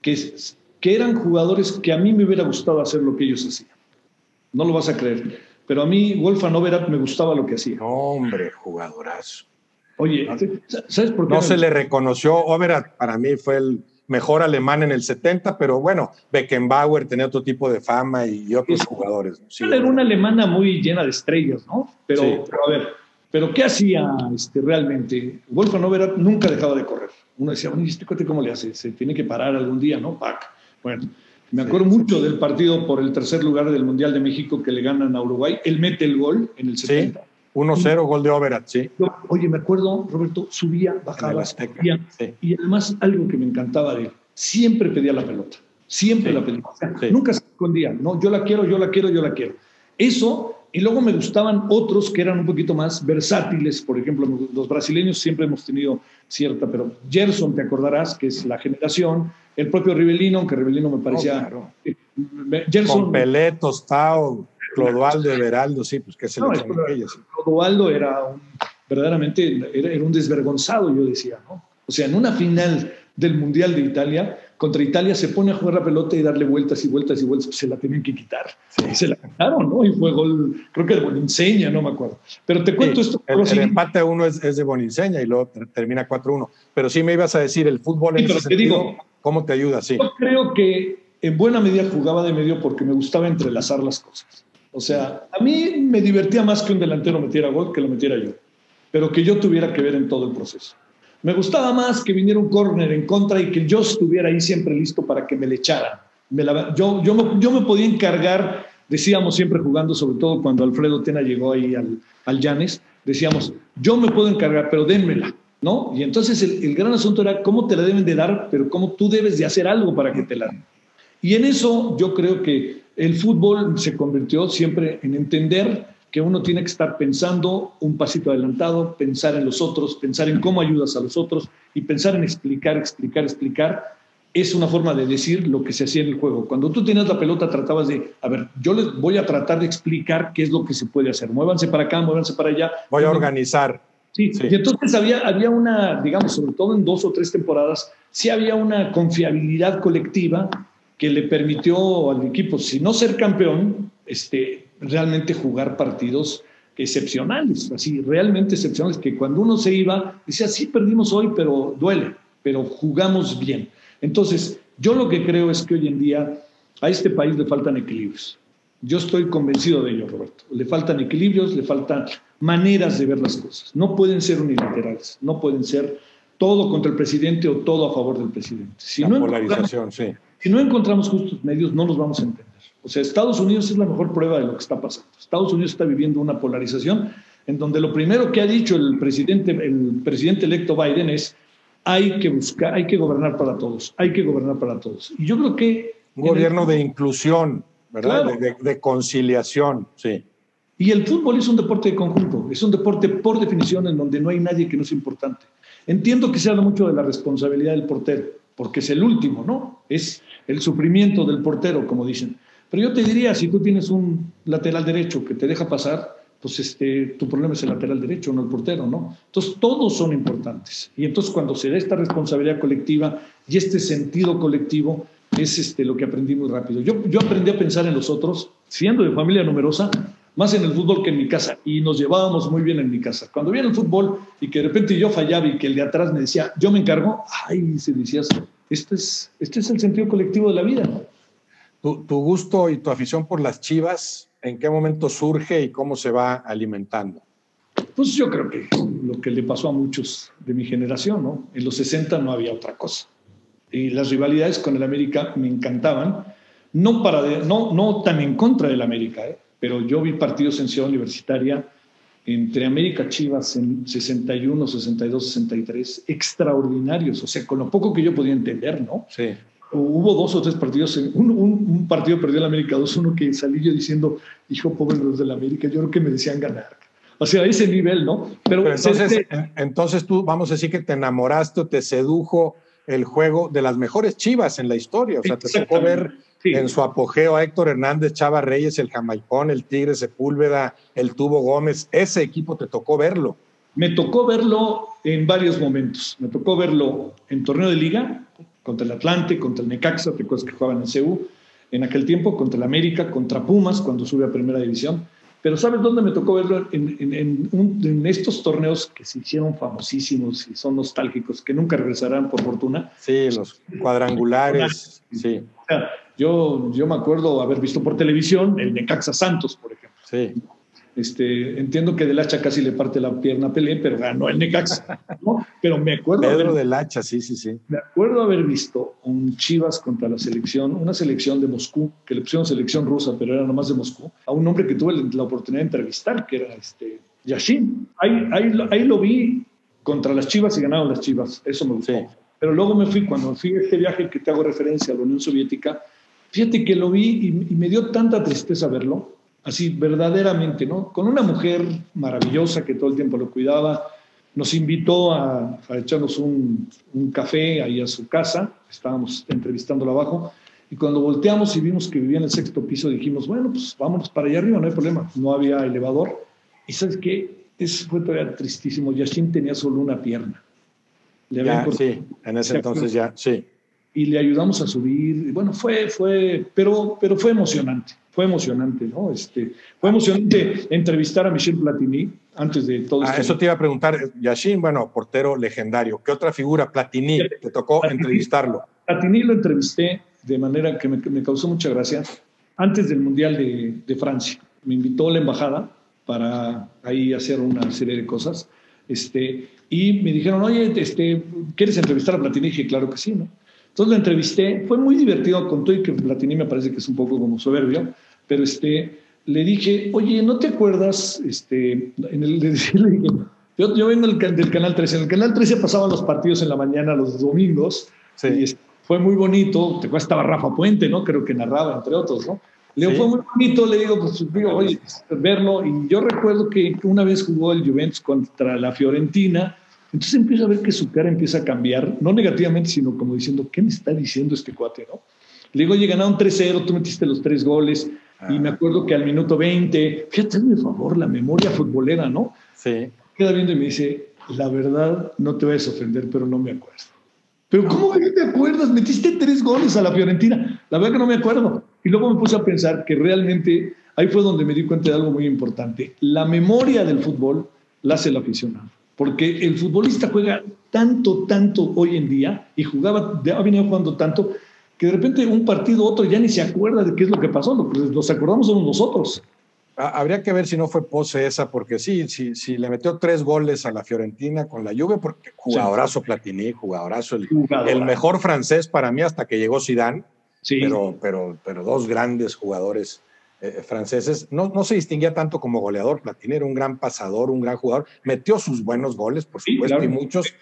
que, que eran jugadores que a mí me hubiera gustado hacer lo que ellos hacían. No lo vas a creer. Pero a mí, Wolfgang Overath me gustaba lo que hacía.
Hombre, jugadorazo.
Oye, ¿sabes por
qué? No se le reconoció. Overath para mí fue el mejor alemán en el 70, pero bueno, Beckenbauer tenía otro tipo de fama y otros jugadores.
era una alemana muy llena de estrellas, ¿no? Pero, pero a ver, pero ¿qué hacía este, realmente? Wolfgang Overath nunca dejaba de correr. Uno decía, bueno, ¿y este cote cómo le hace? Se tiene que parar algún día, ¿no? Pac. Bueno, me acuerdo mucho del partido por el tercer lugar del Mundial de México que le ganan a Uruguay. Él mete el gol en el 70. Sí.
1-0, gol de Overath, sí.
Oye, me acuerdo, Roberto, subía, bajaba, subía, y además algo que me encantaba de él, siempre pedía la pelota, siempre la pelota, nunca se escondía, no, yo la quiero, yo la quiero, yo la quiero. Eso y luego me gustaban otros que eran un poquito más versátiles, por ejemplo, los brasileños siempre hemos tenido cierta, pero Gerson, te acordarás, que es la generación, el propio Rivelino, aunque Rivelino me parecía... Oh,
eh, Gerson... Con Pelé, Tostao, Clodoaldo, Everaldo, sí, pues que se no, le
Clodoaldo era un, verdaderamente, era, era, un desvergonzado, yo decía, ¿no? O sea, en una final del Mundial de Italia, contra Italia se pone a jugar la pelota y darle vueltas y vueltas y vueltas, se la tenían que quitar. Se la quitaron, ¿no? Y fue gol, creo que de Boninseña, no me acuerdo. Pero te cuento esto.
El, el empate a uno es, es de Boninseña y luego termina 4-1. Pero sí me ibas a decir, el fútbol en ese sentido, digo, ¿cómo te ayuda? Sí.
Yo creo que en buena medida jugaba de medio porque me gustaba entrelazar las cosas. O sea, a mí me divertía más que un delantero metiera gol que lo metiera yo, pero que yo tuviera que ver en todo el proceso. Me gustaba más que viniera un córner en contra y que yo estuviera ahí siempre listo para que me le echaran. Yo, yo, me, yo me podía encargar, decíamos siempre jugando, sobre todo cuando Alfredo Tena llegó ahí al, al Llanes, decíamos, yo me puedo encargar, pero dénmela, ¿no? Y entonces el, el, gran asunto era cómo te la deben de dar, pero cómo tú debes de hacer algo para que te la den. Y en eso yo creo que el fútbol se convirtió siempre en entender que uno tiene que estar pensando un pasito adelantado, pensar en los otros, pensar en cómo ayudas a los otros y pensar en explicar, explicar, explicar. Es una forma de decir lo que se hacía en el juego. Cuando tú tenías la pelota tratabas de, a ver, yo les voy a tratar de explicar qué es lo que se puede hacer. Muévanse para acá, muévanse para allá.
Voy a organizar.
Sí, sí. y entonces había, había una, digamos, sobre todo en dos o tres temporadas, sí había una confiabilidad colectiva que le permitió al equipo, si no ser campeón, este, realmente jugar partidos excepcionales, así, realmente excepcionales, que cuando uno se iba, decía, sí, perdimos hoy, pero duele, pero jugamos bien. Entonces, yo lo que creo es que hoy en día a este país le faltan equilibrios. Yo estoy convencido de ello, Roberto. Le faltan equilibrios, le faltan maneras de ver las cosas. No pueden ser unilaterales, no pueden ser todo contra el presidente o todo a favor del presidente.
Si La no polarización, sí
si no encontramos justos medios, no nos vamos a entender. O sea, Estados Unidos es la mejor prueba de lo que está pasando. Estados Unidos está viviendo una polarización en donde lo primero que ha dicho el presidente, el presidente electo Biden es hay que buscar, hay que gobernar para todos, hay que gobernar para todos. Y yo creo que...
Un gobierno el, de inclusión, ¿verdad? Claro. De, de, conciliación, sí.
Y el fútbol es un deporte de conjunto, es un deporte por definición en donde no hay nadie que no es importante. Entiendo que se habla mucho de la responsabilidad del portero, porque es el último, ¿no? Es el sufrimiento del portero, como dicen. Pero yo te diría, si tú tienes un lateral derecho que te deja pasar, pues este, tu problema es el lateral derecho, no el portero, ¿no? Entonces, todos son importantes. Y entonces, cuando se da esta responsabilidad colectiva y este sentido colectivo, es este, lo que aprendí muy rápido. Yo, yo aprendí a pensar en los otros, siendo de familia numerosa, más en el fútbol que en mi casa, y nos llevábamos muy bien en mi casa. Cuando viene el fútbol y que de repente yo fallaba y que el de atrás me decía, yo me encargo, ay, se decías, este es, este es el sentido colectivo de la vida.
Tu, tu, gusto y tu afición por las chivas, ¿en qué momento surge y cómo se va alimentando?
Pues yo creo que lo que le pasó a muchos de mi generación, ¿no? En los 60 no había otra cosa. Y las rivalidades con el América me encantaban, no, para de, no, no tan en contra del América, ¿eh? pero yo vi partidos en Ciudad Universitaria entre América Chivas en 61, 62, 63, extraordinarios, o sea, con lo poco que yo podía entender, ¿no?
Sí.
Hubo dos o tres partidos, un, un, un partido perdió el América 2-1 que salí yo diciendo, hijo, pobre los del América, yo creo que me decían ganar. O sea, ese nivel, ¿no?
Pero, Pero entonces, este... entonces tú, vamos a decir que te enamoraste o te sedujo el juego de las mejores chivas en la historia, o sea, te tocó ver Sí. en su apogeo a Héctor Hernández, Chava Reyes, el Jamaicón, el Tigre Sepúlveda, el Tubo Gómez. Ese equipo te tocó verlo.
Me tocó verlo en varios momentos. Me tocó verlo en torneo de liga, contra el Atlante, contra el Necaxa, te acuerdas que jugaban en CU en aquel tiempo, contra el América, contra Pumas, cuando sube a primera división. Pero ¿sabes dónde me tocó verlo? En, en, en, un, en, estos torneos que se hicieron famosísimos y son nostálgicos, que nunca regresarán por fortuna.
Sí, los cuadrangulares. sí.
O sea, yo, yo me acuerdo haber visto por televisión el Necaxa Santos, por ejemplo.
Sí.
Este, entiendo que del hacha casi le parte la pierna a Pelé, pero ganó el Necaxa. ¿no? Pero me acuerdo.
Pedro haber, del hacha, sí, sí, sí.
Me acuerdo haber visto un Chivas contra la selección, una selección de Moscú, que le pusieron selección rusa, pero era nomás de Moscú, a un hombre que tuve la oportunidad de entrevistar, que era este, Yashin. Ahí, ahí, ahí lo vi contra las Chivas y ganaron las Chivas. Eso me gustó. Sí. Pero luego me fui, cuando fui a este viaje que te hago referencia a la Unión Soviética, Fíjate que lo vi y, y, me dio tanta tristeza verlo, así verdaderamente, ¿no? Con una mujer maravillosa que todo el tiempo lo cuidaba, nos invitó a, a echarnos un, un, café ahí a su casa, estábamos entrevistándolo abajo, y cuando volteamos y vimos que vivía en el sexto piso, dijimos, bueno, pues vámonos para allá arriba, no hay problema, no había elevador. Y sabes qué, eso fue todavía tristísimo, Yashin tenía solo una pierna.
Le ya, sí, en ese entonces ya, sí
y le ayudamos a subir. Bueno, fue, fue, pero, pero fue emocionante, fue emocionante, ¿no? Este, fue emocionante entrevistar a Michel Platini antes de todo
ah, Eso te iba a preguntar, Yashin, bueno, portero legendario, ¿qué otra figura, Platini, te tocó entrevistarlo?
Platini lo entrevisté de manera que me, me, causó mucha gracia antes del Mundial de, de Francia. Me invitó a la embajada para ahí hacer una serie de cosas. Este, y me dijeron, oye, este, ¿quieres entrevistar a Platini? Y dije, claro que sí, ¿no? Entonces lo entrevisté, fue muy divertido, con todo y que Platini me parece que es un poco como soberbio, pero este, le dije, oye, ¿no te acuerdas? Este, en el, yo, yo vengo del, Canal 13, en el Canal 13 pasaban los partidos en la mañana los domingos, y fue muy bonito, te estaba Rafa Puente, ¿no? Creo que narraba, entre otros, ¿no? Le digo, fue muy bonito, le digo, pues digo, oye, verlo, y yo recuerdo que una vez jugó el Juventus contra la Fiorentina, entonces empiezo a ver que su cara empieza a cambiar, no negativamente, sino como diciendo, ¿qué me está diciendo este cuate? ¿no? Le digo, oye, ganaron 3-0, tú metiste los tres goles, y me acuerdo que al minuto 20, fíjate, hazme favor, la memoria futbolera, ¿no?
Sí.
Queda viendo y me dice, la verdad, no te vayas a ofender, pero no me acuerdo. Pero ¿cómo que no te acuerdas? Metiste tres goles a la Fiorentina. La verdad que no me acuerdo. Y luego me puse a pensar que realmente ahí fue donde me di cuenta de algo muy importante. La memoria del fútbol la hace el aficionado porque el futbolista juega tanto, tanto hoy en día y jugaba, ha venido jugando tanto que de repente un partido otro ya ni se acuerda de qué es lo que pasó, los acordamos somos nosotros.
Habría que ver si no fue pose esa, porque sí, sí, sí, le metió tres goles a la Fiorentina con la Juve, porque jugadorazo Platini, jugadorazo, el, el, mejor francés para mí hasta que llegó Zidane, sí. pero, pero, pero dos grandes jugadores eh, franceses, no, no se distinguía tanto como goleador. Platini era un gran pasador, un gran jugador. Metió sus buenos goles, por supuesto, y muchos,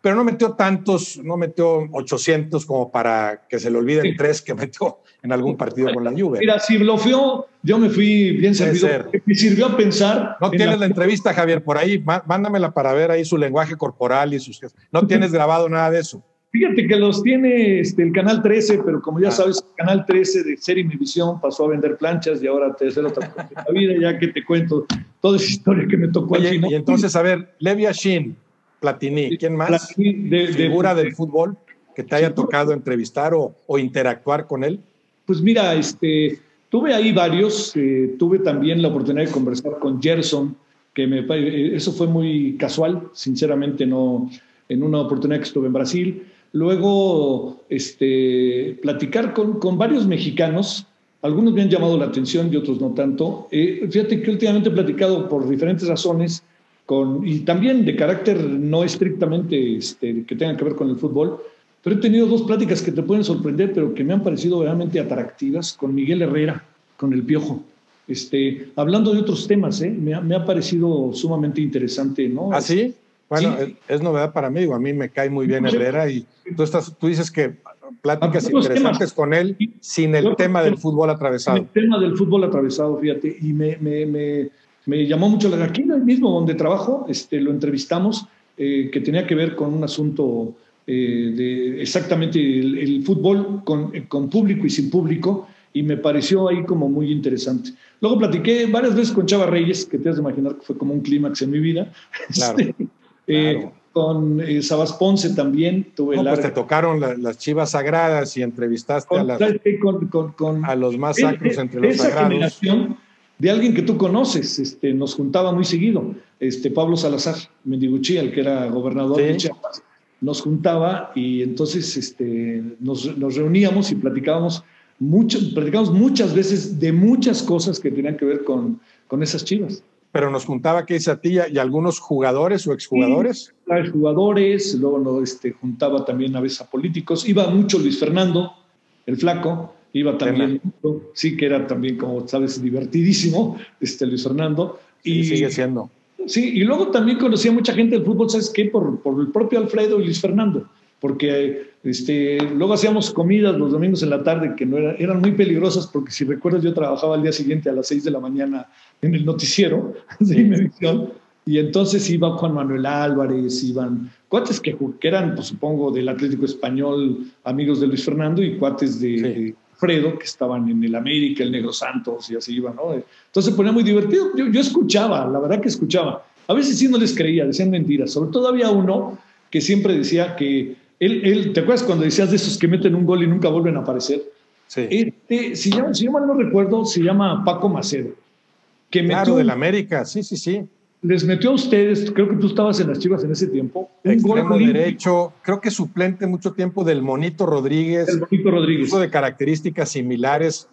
pero no metió tantos, no metió 800 como para que se le olviden tres que metió en algún partido con la Juve.
Mira, si bloqueó, yo me fui bien servido. Me sirvió a pensar.
No tienes la... entrevista, Javier, por ahí. Mándamela para ver ahí su lenguaje corporal y sus. No tienes grabado nada de eso.
Fíjate que los tiene este, el Canal 13, pero como ya ah. sabes, el Canal 13 de Serie Mi Visión pasó a vender planchas y ahora te cosa la vida, ya que te cuento toda esa historia que me tocó
Oye, Y entonces, a ver, Levi Shin, Platini, ¿quién más? Platini de, ¿Figura del fútbol que te haya tocado entrevistar o, o, interactuar con él?
Pues mira, este, tuve ahí varios, eh, tuve también la oportunidad de conversar con Gerson, que me, eh, eso fue muy casual, sinceramente no, en una oportunidad que estuve en Brasil. Luego, este, platicar con, con, varios mexicanos, algunos me han llamado la atención y otros no tanto. Eh, fíjate que últimamente he platicado por diferentes razones con, y también de carácter no estrictamente este, que tengan que ver con el fútbol, pero he tenido dos pláticas que te pueden sorprender, pero que me han parecido realmente atractivas con Miguel Herrera, con el Piojo. Este, hablando de otros temas, ¿eh? me, ha, me, ha, parecido sumamente interesante, ¿no?
¿Ah, sí? Bueno, es, novedad para mí, a mí me cae muy bien Herrera y tú, estás, tú dices que pláticas interesantes con él sin el tema del fútbol atravesado.
El tema del fútbol atravesado, fíjate, y me, me, me, me llamó mucho la aquí mismo donde trabajo, este, lo entrevistamos, eh, que tenía que ver con un asunto eh, de exactamente el, fútbol con, con público y sin público, y me pareció ahí como muy interesante. Luego platiqué varias veces con Chava Reyes, que te has de imaginar que fue como un clímax en mi vida. Claro. Este, eh, con eh, Sabas Ponce también tuve
no, pues te tocaron las chivas sagradas y entrevistaste a, las, con, a, los más sacros entre los esa sagrados. Generación
de alguien que tú conoces, este, nos juntaba muy seguido, este, Pablo Salazar Mendiguchí, el que era gobernador de Chiapas, nos juntaba y entonces este, nos, nos reuníamos y platicábamos, mucho, platicábamos muchas veces de muchas cosas que tenían que ver con, con esas chivas
pero nos juntaba que a ti y algunos jugadores o exjugadores.
Sí, jugadores, luego lo, este, juntaba también a veces a políticos. Iba mucho Luis Fernando, el flaco, iba también, sí, que era también, como sabes, divertidísimo, este Luis Fernando.
Y sigue siendo.
Sí, y luego también conocía mucha gente del fútbol, ¿sabes qué? Por, por el propio Alfredo y Luis Fernando porque este, luego hacíamos comidas los domingos en la tarde que no eran muy peligrosas porque si recuerdas yo trabajaba al día siguiente a las 6 de la mañana en el noticiero de Imevisión y entonces iba Juan Manuel Álvarez, iban cuates que, que eran, pues, supongo, del Atlético Español, amigos de Luis Fernando y cuates de, Fredo que estaban en el América, el Negro Santos y así iban, ¿no? Entonces ponía muy divertido. Yo, yo escuchaba, la verdad que escuchaba. A veces sí no les creía, decían mentiras. Sobre todo había uno que siempre decía que Él, él, ¿Te acuerdas cuando decías de esos que meten un gol y nunca vuelven a aparecer?
Sí.
Este, si, yo, si yo mal no recuerdo, se llama Paco Macedo.
Que claro, metió, del América, sí, sí, sí.
Les metió a ustedes, creo que tú estabas en las Chivas en ese tiempo.
Un Extremo gol derecho, creo que suplente mucho tiempo del Monito Rodríguez.
El Monito Rodríguez.
de características similares.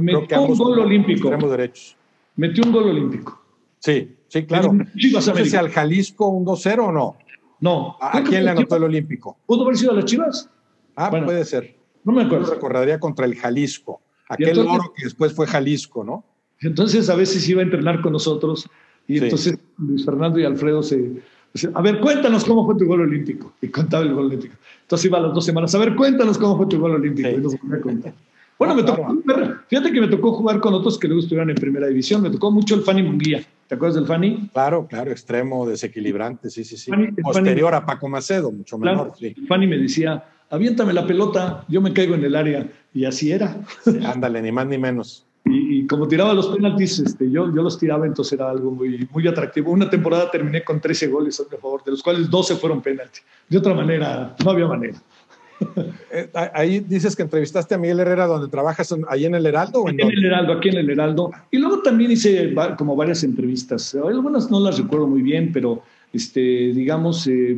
Metió creo que un gol olímpico.
derechos.
Metió un gol olímpico.
Sí, sí, claro.
Chivas
no sé si al Jalisco un 2-0 o no.
No.
¿A, quién le anotó el olímpico?
¿Pudo haber sido a las Chivas?
Ah, bueno, puede ser.
No me acuerdo.
Yo recordaría contra el Jalisco. Aquel entonces, oro que después fue Jalisco, ¿no?
Entonces a veces iba a entrenar con nosotros y sí. entonces Luis Fernando y Alfredo se, A ver, cuéntanos cómo fue tu gol olímpico. Y contaba el gol olímpico. Entonces iba a las dos semanas. A ver, cuéntanos cómo fue tu gol olímpico. Sí. Y nos volvía a contar. Bueno, me tocó, fíjate que me tocó jugar con otros que luego estuvieron en primera división. Me tocó mucho el Fanny Munguía. ¿Te acuerdas del Fanny?
Claro, claro, extremo, desequilibrante, sí, sí, sí. Fanny, Posterior Fanny, a Paco Macedo, mucho
claro,
menor. Sí.
Fanny me decía, aviéntame la pelota, yo me caigo en el área. Y así era.
Sí, ándale, ni más ni menos.
Y, y, como tiraba los penaltis, este, yo, yo los tiraba, entonces era algo muy, muy atractivo. Una temporada terminé con 13 goles a mi favor, de los cuales 12 fueron penaltis. De otra manera, no había manera.
Eh, ahí dices que entrevistaste a Miguel Herrera donde trabajas ahí en el Heraldo o en,
en el Heraldo, aquí en el Heraldo. Y luego también hice como varias entrevistas. Algunas no las recuerdo muy bien, pero este, digamos, eh,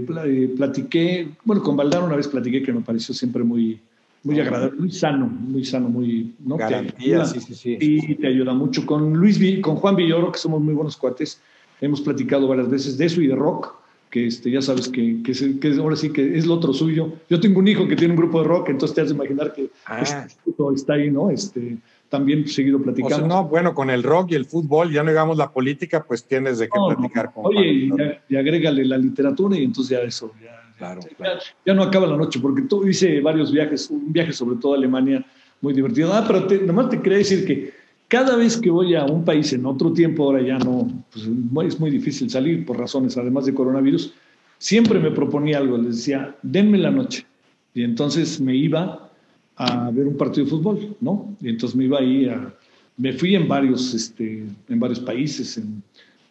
platiqué, bueno, con Valdar una vez platiqué que me pareció siempre muy, muy agradable, muy sano, muy sano, muy, ¿no?
Garantía, sí, sí, sí.
Y te ayuda mucho. Con Luis, con Juan Villoro, que somos muy buenos cuates, hemos platicado varias veces de eso y de rock que este, ya sabes que, que, ahora sí que es lo otro suyo. Yo tengo un hijo que tiene un grupo de rock, entonces te has de imaginar que
ah.
este, está ahí, ¿no? Este, también seguido platicando.
O sea, no, bueno, con el rock y el fútbol, ya no digamos la política, pues tienes de qué
no,
platicar con
Oye, y, ya, y, agrégale la literatura y entonces ya eso, ya,
claro,
ya,
claro.
ya no acaba la noche, porque tú hice varios viajes, un viaje sobre todo a Alemania, muy divertido. Ah, pero te, nomás te quería decir que cada vez que voy a un país en otro tiempo, ahora ya no, pues es muy difícil salir por razones, además de coronavirus, siempre me proponía algo, les decía, denme la noche. Y entonces me iba a ver un partido de fútbol, ¿no? Y entonces me iba ahí a... Me fui en varios, este, en varios países, en,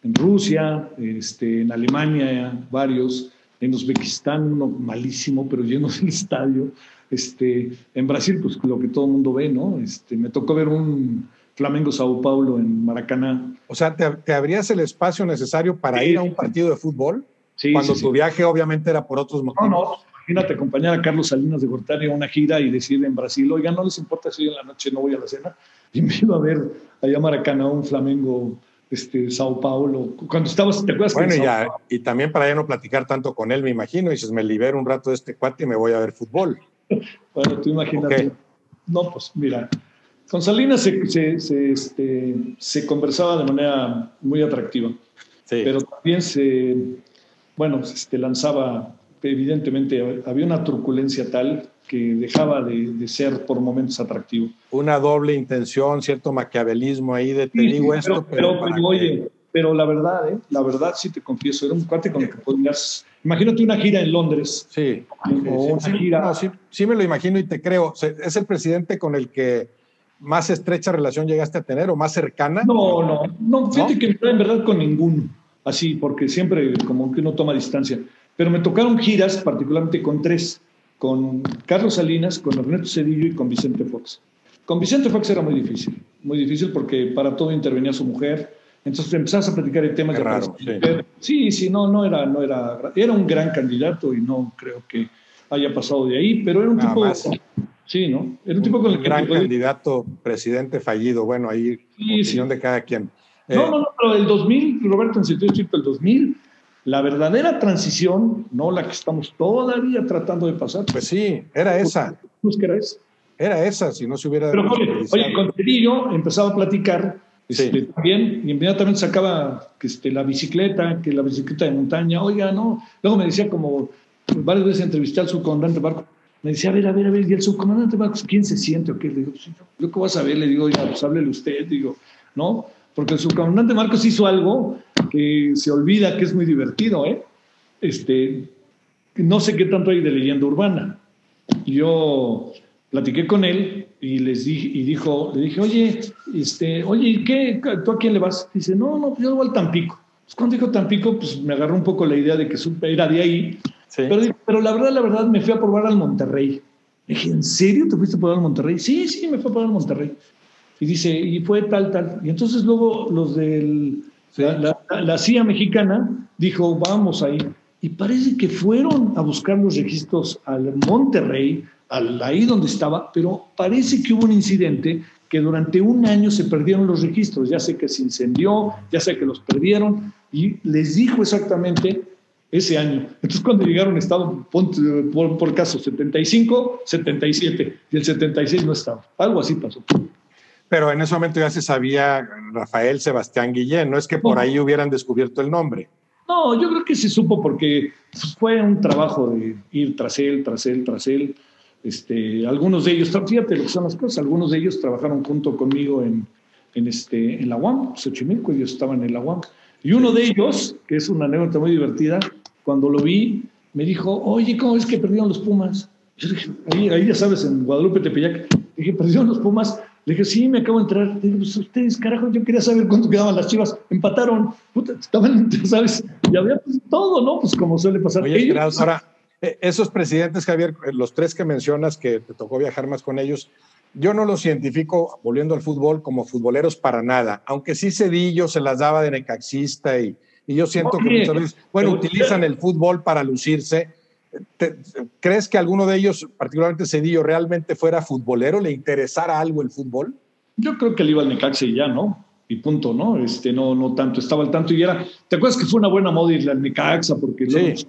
en Rusia, este, en Alemania, varios, en Uzbekistán, uno malísimo, pero lleno del estadio. Este, en Brasil, pues lo que todo el mundo ve, ¿no? Este, me tocó ver un Flamengo Sao Paulo en Maracaná.
O sea, ¿te, te abrías el espacio necesario para
Sí.
ir a un partido de fútbol?
Sí,
Cuando
sí,
tu viaje obviamente era por otros motivos.
No, no, imagínate acompañar a Carlos Salinas de Gortari a una gira y decirle en Brasil, oiga, no les importa si hoy en la noche no voy a la cena. Y me iba a ver allá a Maracaná un Flamengo, este, Sao Paulo. Cuando estabas, ¿te acuerdas? que en Sao
ya,
Paulo-
y también para ya no platicar tanto con él, me imagino, y dices, me libero un rato de este cuate y me voy a ver fútbol.
Bueno, tú imagínate. No, pues mira, con Salinas se, se, se, este, se conversaba de manera muy atractiva,
Sí.
pero también se, bueno, este, lanzaba, evidentemente, había una turculencia tal que dejaba de, de ser por momentos atractivo.
Una doble intención, cierto maquiavelismo ahí de te
Sí,
digo
sí,
esto,
pero,
pero, que-
oye, pero la verdad, ¿eh? la verdad sí te confieso, era un cuate con el que podías, imagínate una gira en Londres,
Sí,
o
sí,
una
sí,
gira,
no, sí, me lo imagino y te creo. ¿Es el presidente con el que más estrecha relación llegaste a tener o más cercana?
No, no, no, fíjate
¿No?
que no, en verdad con ninguno, así, porque siempre como que uno toma distancia. Pero me tocaron giras, particularmente con tres, con Carlos Salinas, con Ernesto Cedillo y con Vicente Fox. Con Vicente Fox era muy difícil, muy difícil porque para todo intervenía su mujer, entonces empezabas a platicar de temas
Qué
de
raro,
aparecer. Sí, sí, no, no era, no era, era un gran candidato y no creo que haya pasado de ahí, pero era un
Nada
tipo,
más.
sí, ¿no? Era un tipo con el
un
que
gran
te podías-
candidato, presidente fallido. Bueno, ahí
Sí,
opinión
sí.
de cada quien.
No,
Eh,
no, no, pero el 2000, Roberto, en sentido estricto, el 2000, la verdadera transición, no la que estamos todavía tratando de pasar,
Pues sí, era esa,
pues que era esa.
era esa, si no se hubiera...
Pero oye, oye, con Cedillo empezaba a platicar este,
Sí.
también, y inmediatamente sacaba este, la bicicleta, que la bicicleta de montaña, oiga, no. Luego me decía como, varias veces entrevisté al subcomandante Barco, me decía, a ver, a ver, a ver, y el subcomandante Barcos, ¿quién se siente o qué? Le digo, pues, yo, yo qué voy a saber, le digo, oiga, pues háblele usted, digo, ¿no? Porque el subcomandante Marcos hizo algo que se olvida que es muy divertido, ¿eh? Este, no sé qué tanto hay de leyenda urbana. Yo platiqué con él y les dije, y dijo, le dije, oye, este, oye, ¿y qué? ¿Tú a quién le vas? Dice, no, no, yo voy al Tampico. Pues cuando dijo Tampico, pues me agarró un poco la idea de que era de ahí. Pero, la verdad, la verdad, me fui a probar al Monterrey. Le dije, ¿en serio te fuiste a probar al Monterrey? Sí, sí, me fui a probar al Monterrey. Y dice, y fue tal, tal. Y entonces luego los de la, la, CIA mexicana dijo, vamos ahí. Y parece que fueron a buscar los registros al Monterrey, al, ahí donde estaba, pero parece que hubo un incidente que durante un año se perdieron los registros. Ya sé que se incendió, ya sé que los perdieron, y les dijo exactamente ese año. Entonces, cuando llegaron, estaban, por, por caso, 75, 77, y el 76 no estaba. Algo así pasó.
Pero en ese momento ya se sabía Rafael Sebastián Guillén, no es que por ahí hubieran descubierto el nombre.
No, yo creo que se supo porque fue un trabajo de ir tras él, tras él, tras él. Este, algunos de ellos, fíjate lo que son las cosas, algunos de ellos trabajaron junto conmigo en, en, este, en la UAM, Xochimilco, ellos estaban en la UAM. Y uno de ellos, que es una anécdota muy divertida, cuando lo vi, me dijo, oye, ¿cómo es que perdieron los Pumas? Yo dije, ahí, ahí ya sabes, en Guadalupe, Tepeyac, dije, perdieron los Pumas. Le dije, sí, me acabo de entrar. Le dije, pues ustedes, carajo, yo quería saber cuánto quedaban las chivas. Empataron, puta, estaban, ¿sabes? Y había pues, todo, ¿no? Pues como suele pasar.
Oye, ahora, eh, esos presidentes, Javier, eh, los tres que mencionas que te tocó viajar más con ellos, yo no los identifico, volviendo al fútbol, como futboleros para nada, aunque sí Cedillo se las daba de necaxista y, y yo siento que muchas veces, bueno, utilizan el fútbol para lucirse, ¿Crees que alguno de ellos, particularmente Cedillo, realmente fuera futbolero? ¿Le interesara algo el fútbol?
Yo creo que él iba al Necaxa y ya, ¿no? Y punto, ¿no? Este, no, no tanto, estaba al tanto y era. ¿Te acuerdas que fue una buena moda irle al Necaxa? Porque
sí,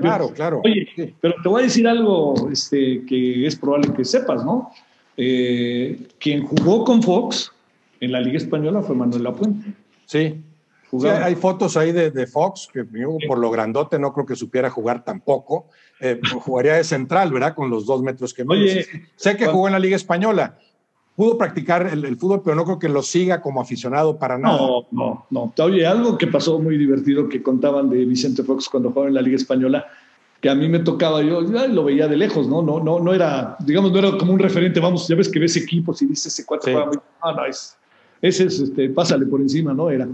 Claro, claro.
Oye, pero te voy a decir algo este, que es probable que sepas, ¿no? Eh, quien jugó con Fox en la Liga Española fue Manuel Lapuente.
Sí, hay fotos ahí de, Fox, que por lo grandote no creo que supiera jugar tampoco. Eh, jugaría de central, ¿verdad? Con los dos metros que Oye, Sé que jugó en la Liga Española. Pudo practicar el, fútbol, pero no creo que lo siga como aficionado para nada.
No, no, no. Oye, algo que pasó muy divertido que contaban de Vicente Fox cuando jugaba en la Liga Española, que a mí me tocaba, yo lo veía de lejos, ¿no? No, no, no era, digamos, no era como un referente, vamos, ya ves que ves equipos y dices ese cuatro juega muy, ah, no, es, ese es, este, pásale por encima, ¿no? Era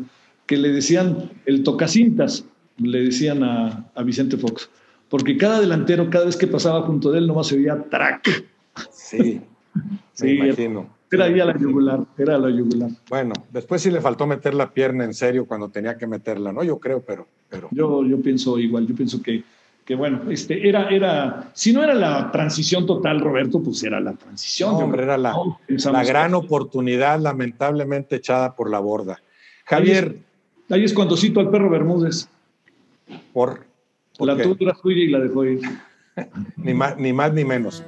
que le decían el tocacintas, le decían a, Vicente Fox, porque cada delantero, cada vez que pasaba junto de él, nomás se veía track.
Sí, sí, me imagino.
Era ahí a la yugular, era la yugular.
Bueno, después sí le faltó meter la pierna en serio cuando tenía que meterla, ¿no? Yo creo, pero... pero...
Yo, yo pienso igual, yo pienso que, que bueno, este, era, era, si no era la transición total, Roberto, pues era la transición.
hombre, era la, la gran oportunidad lamentablemente echada por la borda. Javier,
Ahí es cuando cito al perro Bermúdez.
¿Por?
la tuya suya y la dejó ir.
ni, más, ni más ni menos.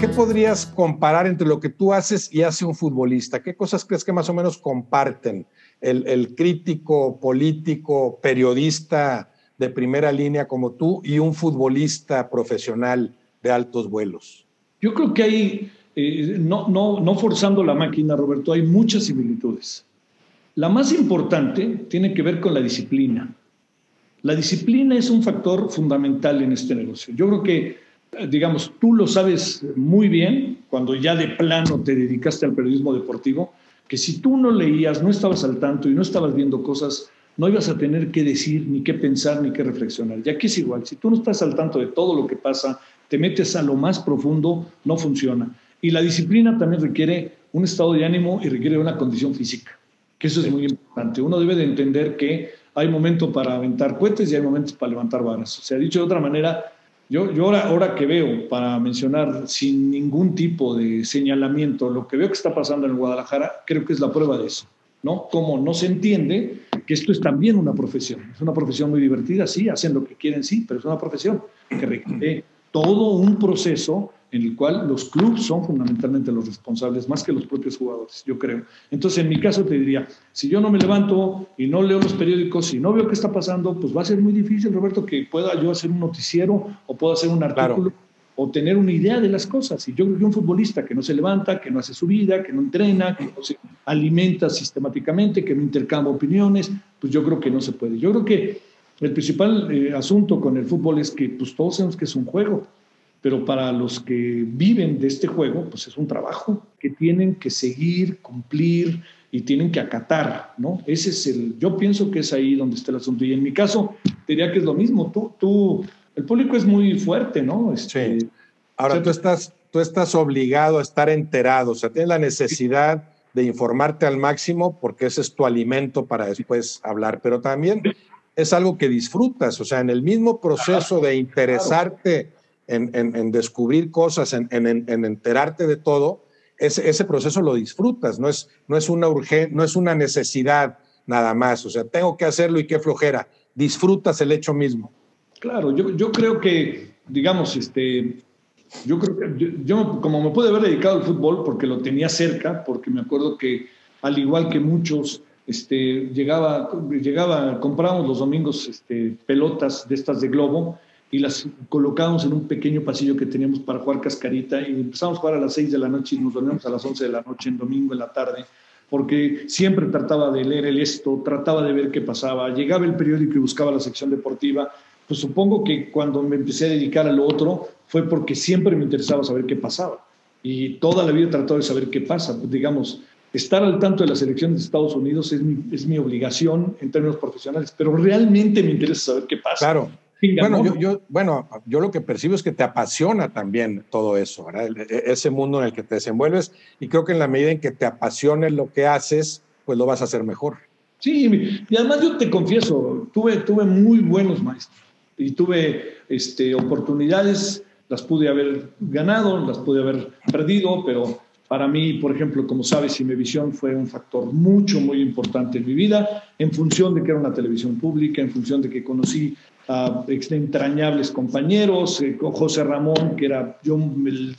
¿Qué podrías comparar entre lo que tú haces y hace un futbolista? ¿Qué cosas crees que más o menos comparten el, el crítico, político, periodista de primera línea como tú y un futbolista profesional de altos vuelos?
Yo creo que hay, eh, no, no, no forzando la máquina, Roberto, hay muchas similitudes. La más importante tiene que ver con la disciplina. La disciplina es un factor fundamental en este negocio. Yo creo que, eh, digamos, tú lo sabes muy bien cuando ya de plano te dedicaste al periodismo deportivo, que si tú no leías, no estabas al tanto y no estabas viendo cosas, no ibas a tener que decir, ni qué pensar, ni qué reflexionar. Ya que es igual, si tú no estás al tanto de todo lo que pasa te metes a lo más profundo, no funciona. Y la disciplina también requiere un estado de ánimo y requiere una condición física, que eso es muy importante. Uno debe de entender que hay momentos para aventar cohetes y hay momentos para levantar varas. O sea, dicho de otra manera, yo, yo ahora, ahora que veo, para mencionar sin ningún tipo de señalamiento, lo que veo que está pasando en Guadalajara, creo que es la prueba de eso. ¿no? Como no se entiende que esto es también una profesión. Es una profesión muy divertida, sí, hacen lo que quieren, sí, pero es una profesión que requiere todo un proceso en el cual los clubes son fundamentalmente los responsables, más que los propios jugadores, yo creo. Entonces, en mi caso te diría, si yo no me levanto y no leo los periódicos y no veo qué está pasando, pues va a ser muy difícil, Roberto, que pueda yo hacer un noticiero o pueda hacer un artículo o tener una idea de las cosas. Y yo creo que un futbolista que no se levanta, que no hace su vida, que no entrena, que no se alimenta sistemáticamente, que no intercambia opiniones, pues yo creo que no se puede. Yo creo que el principal eh, asunto con el fútbol es que pues, todos sabemos que es un juego, pero para los que viven de este juego, pues es un trabajo que tienen que seguir, cumplir y tienen que acatar, ¿no? Ese es el, yo pienso que es ahí donde está el asunto. Y en mi caso, diría que es lo mismo. Tú, tú, el público es muy fuerte, ¿no?
Este, sí. Ahora tú estás, tú estás obligado a estar enterado, o sea, tienes la necesidad de informarte al máximo porque ese es tu alimento para después hablar, pero también es algo que disfrutas, o sea, en el mismo proceso de interesarte en, descubrir cosas, en, enterarte de todo, ese, ese, proceso lo disfrutas, no es, no, es una no es una necesidad nada más, o sea, tengo que hacerlo y qué flojera, disfrutas el hecho mismo.
Claro, yo, yo creo que, digamos, este, yo creo que, yo, como me pude haber dedicado al fútbol porque lo tenía cerca, porque me acuerdo que al igual que muchos, este, llegaba, llegaba, comprábamos los domingos este, pelotas de estas de globo y las colocábamos en un pequeño pasillo que teníamos para jugar cascarita y empezamos a jugar a las 6 de la noche y nos dormíamos a las 11 de la noche en domingo en la tarde porque siempre trataba de leer el esto, trataba de ver qué pasaba, llegaba el periódico y buscaba la sección deportiva, pues supongo que cuando me empecé a dedicar a lo otro fue porque siempre me interesaba saber qué pasaba y toda la vida he tratado de saber qué pasa, pues, digamos, estar al tanto de las elecciones de Estados Unidos es mi, es mi obligación en términos profesionales, pero realmente me interesa saber qué pasa.
Claro bueno, yo, bueno, yo lo que percibo es que te apasiona también todo eso, ¿verdad? E, ese mundo en el que te desenvuelves y creo que en la medida en que te apasione lo que haces, pues lo vas a hacer mejor.
Sí, y además yo te confieso, tuve, tuve muy buenos maestros y tuve este, oportunidades, las pude haber ganado, las pude haber perdido, pero para mí, por ejemplo, como sabes, Imevisión fue un factor mucho, muy importante en mi vida, en función de que era una televisión pública, en función de que conocí a entrañables compañeros, eh, José Ramón, que era, yo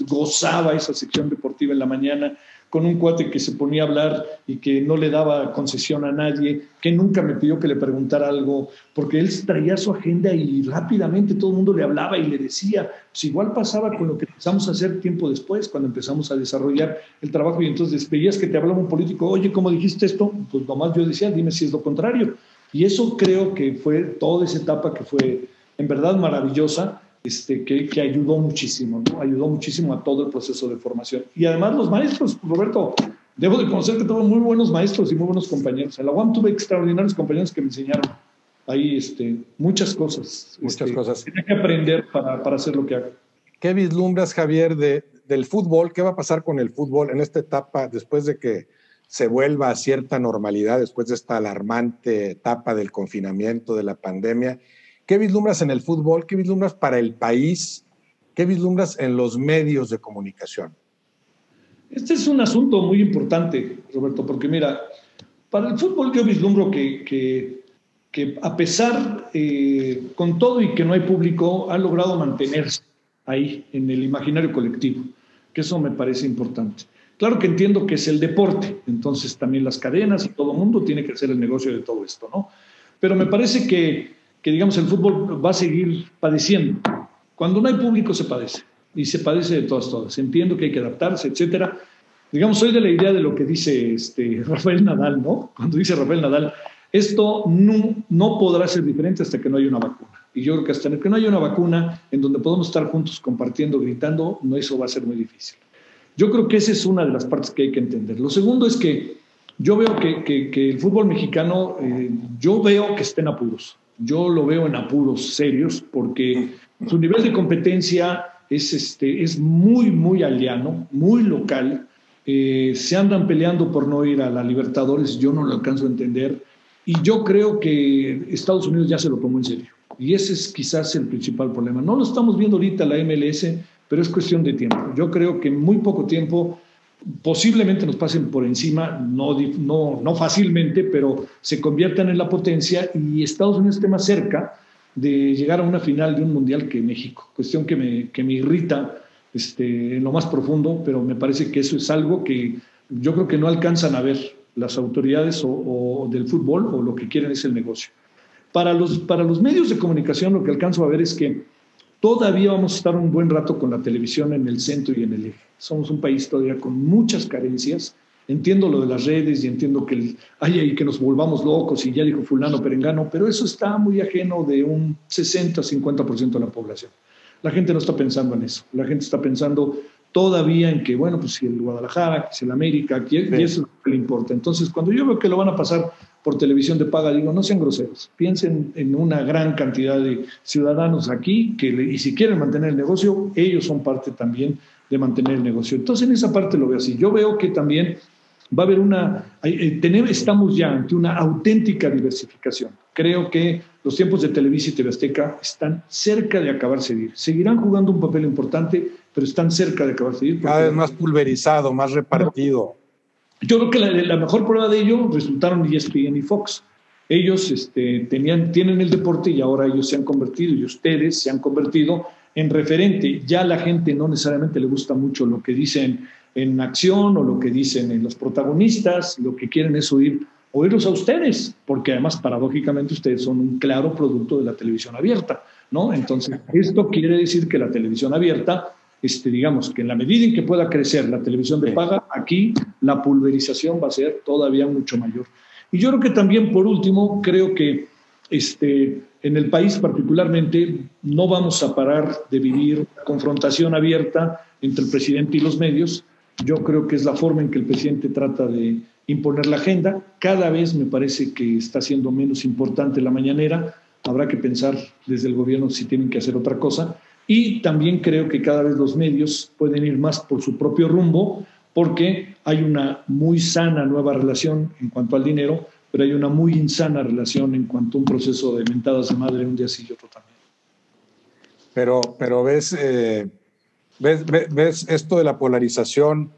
gozaba esa sección deportiva en la mañana, con un cuate que se ponía a hablar y que no le daba concesión a nadie, que nunca me pidió que le preguntara algo, porque él traía su agenda y rápidamente todo el mundo le hablaba y le decía, pues igual pasaba con lo que empezamos a hacer tiempo después, cuando empezamos a desarrollar el trabajo y entonces veías que te hablaba un político, oye, ¿cómo dijiste esto? Pues nomás yo decía, dime si es lo contrario. Y eso creo que fue toda esa etapa que fue en verdad maravillosa, este, que, que, ayudó muchísimo, ¿no? ayudó muchísimo a todo el proceso de formación. Y además los maestros, Roberto, debo de conocer que tuve muy buenos maestros y muy buenos compañeros. En la UAM tuve extraordinarios compañeros que me enseñaron ahí este, muchas cosas.
Muchas este, cosas.
Tenía que aprender para, para, hacer lo que hago.
¿Qué vislumbras, Javier, de, del fútbol? ¿Qué va a pasar con el fútbol en esta etapa después de que se vuelva a cierta normalidad después de esta alarmante etapa del confinamiento, de la pandemia. ¿Qué vislumbras en el fútbol? ¿Qué vislumbras para el país? ¿Qué vislumbras en los medios de comunicación?
Este es un asunto muy importante, Roberto, porque mira, para el fútbol yo vislumbro que, que, que a pesar, eh, con todo y que no hay público, ha logrado mantenerse ahí en el imaginario colectivo, que eso me parece importante. Claro que entiendo que es el deporte, entonces también las cadenas y todo el mundo tiene que hacer el negocio de todo esto, ¿no? Pero me parece que, que, digamos, el fútbol va a seguir padeciendo. Cuando no hay público se padece, y se padece de todas, todas. Entiendo que hay que adaptarse, etcétera. Digamos, soy de la idea de lo que dice este, Rafael Nadal, ¿no? Cuando dice Rafael Nadal, esto no, no podrá ser diferente hasta que no haya una vacuna. Y yo creo que hasta que no haya una vacuna en donde podamos estar juntos compartiendo, gritando, no, eso va a ser muy difícil. Yo creo que esa es una de las partes que hay que entender. Lo segundo es que yo veo que, el fútbol mexicano, eh, yo veo que está en apuros. Yo lo veo en apuros serios porque su nivel de competencia es, este, es muy, muy aliano, muy local. Eh, se andan peleando por no ir a la Libertadores, yo no lo alcanzo a entender. Y yo creo que Estados Unidos ya se lo tomó en serio. Y ese es quizás el principal problema. No lo estamos viendo ahorita la MLS, pero es cuestión de tiempo. Yo creo que en muy poco tiempo posiblemente nos pasen por encima, no, no, no fácilmente, pero se conviertan en la potencia y Estados Unidos esté más cerca de llegar a una final de un mundial que México. Cuestión que me, que me irrita este, en lo más profundo, pero me parece que eso es algo que yo creo que no alcanzan a ver las autoridades o, o del fútbol o lo que quieren es el negocio. Para los, para los medios de comunicación lo que alcanzo a ver es que Todavía vamos a estar un buen rato con la televisión en el centro y en el eje. Somos un país todavía con muchas carencias. Entiendo lo de las redes y entiendo que hay ahí que nos volvamos locos y ya dijo fulano perengano, pero eso está muy ajeno de un 60-50% de la población. La gente no está pensando en eso. La gente está pensando todavía en que, bueno, pues si el Guadalajara, si el América, y eso es lo que le importa. Entonces, cuando yo veo que lo van a pasar por televisión de paga, digo, no sean groseros, piensen en una gran cantidad de ciudadanos aquí que, y si quieren mantener el negocio, ellos son parte también de mantener el negocio. Entonces, en esa parte lo veo así. Yo veo que también va a haber una, eh, estamos ya ante una auténtica diversificación. Creo que los tiempos de Televisa y TV están cerca de acabarse de ir. Seguirán jugando un papel importante, pero están cerca de acabarse de ir.
Cada vez más pulverizado, más repartido.
Yo creo que la, mejor prueba de ello resultaron ESPN y Fox. Ellos este, tenían, tienen el deporte y ahora ellos se han convertido, y ustedes se han convertido en referente. Ya la gente no necesariamente le gusta mucho lo que dicen en acción o lo que dicen en los protagonistas, lo que quieren es oír, oírlos a ustedes, porque además paradójicamente ustedes son un claro producto de la televisión abierta, ¿no? Entonces, esto quiere decir que la televisión abierta, este, digamos, que en la medida en que pueda crecer la televisión de paga, aquí la pulverización va a ser todavía mucho mayor. Y yo creo que también, por último, creo que este, en el país particularmente no vamos a parar de vivir confrontación abierta entre el presidente y los medios, yo creo que es la forma en que el presidente trata de imponer la agenda. Cada vez me parece que está siendo menos importante la mañanera. Habrá que pensar desde el gobierno si tienen que hacer otra cosa. Y también creo que cada vez los medios pueden ir más por su propio rumbo porque hay una muy sana nueva relación en cuanto al dinero, pero hay una muy insana relación en cuanto a un proceso de mentadas de madre un día sí y otro también.
Pero, pero ves, eh, ¿Ves, ves, esto de la polarización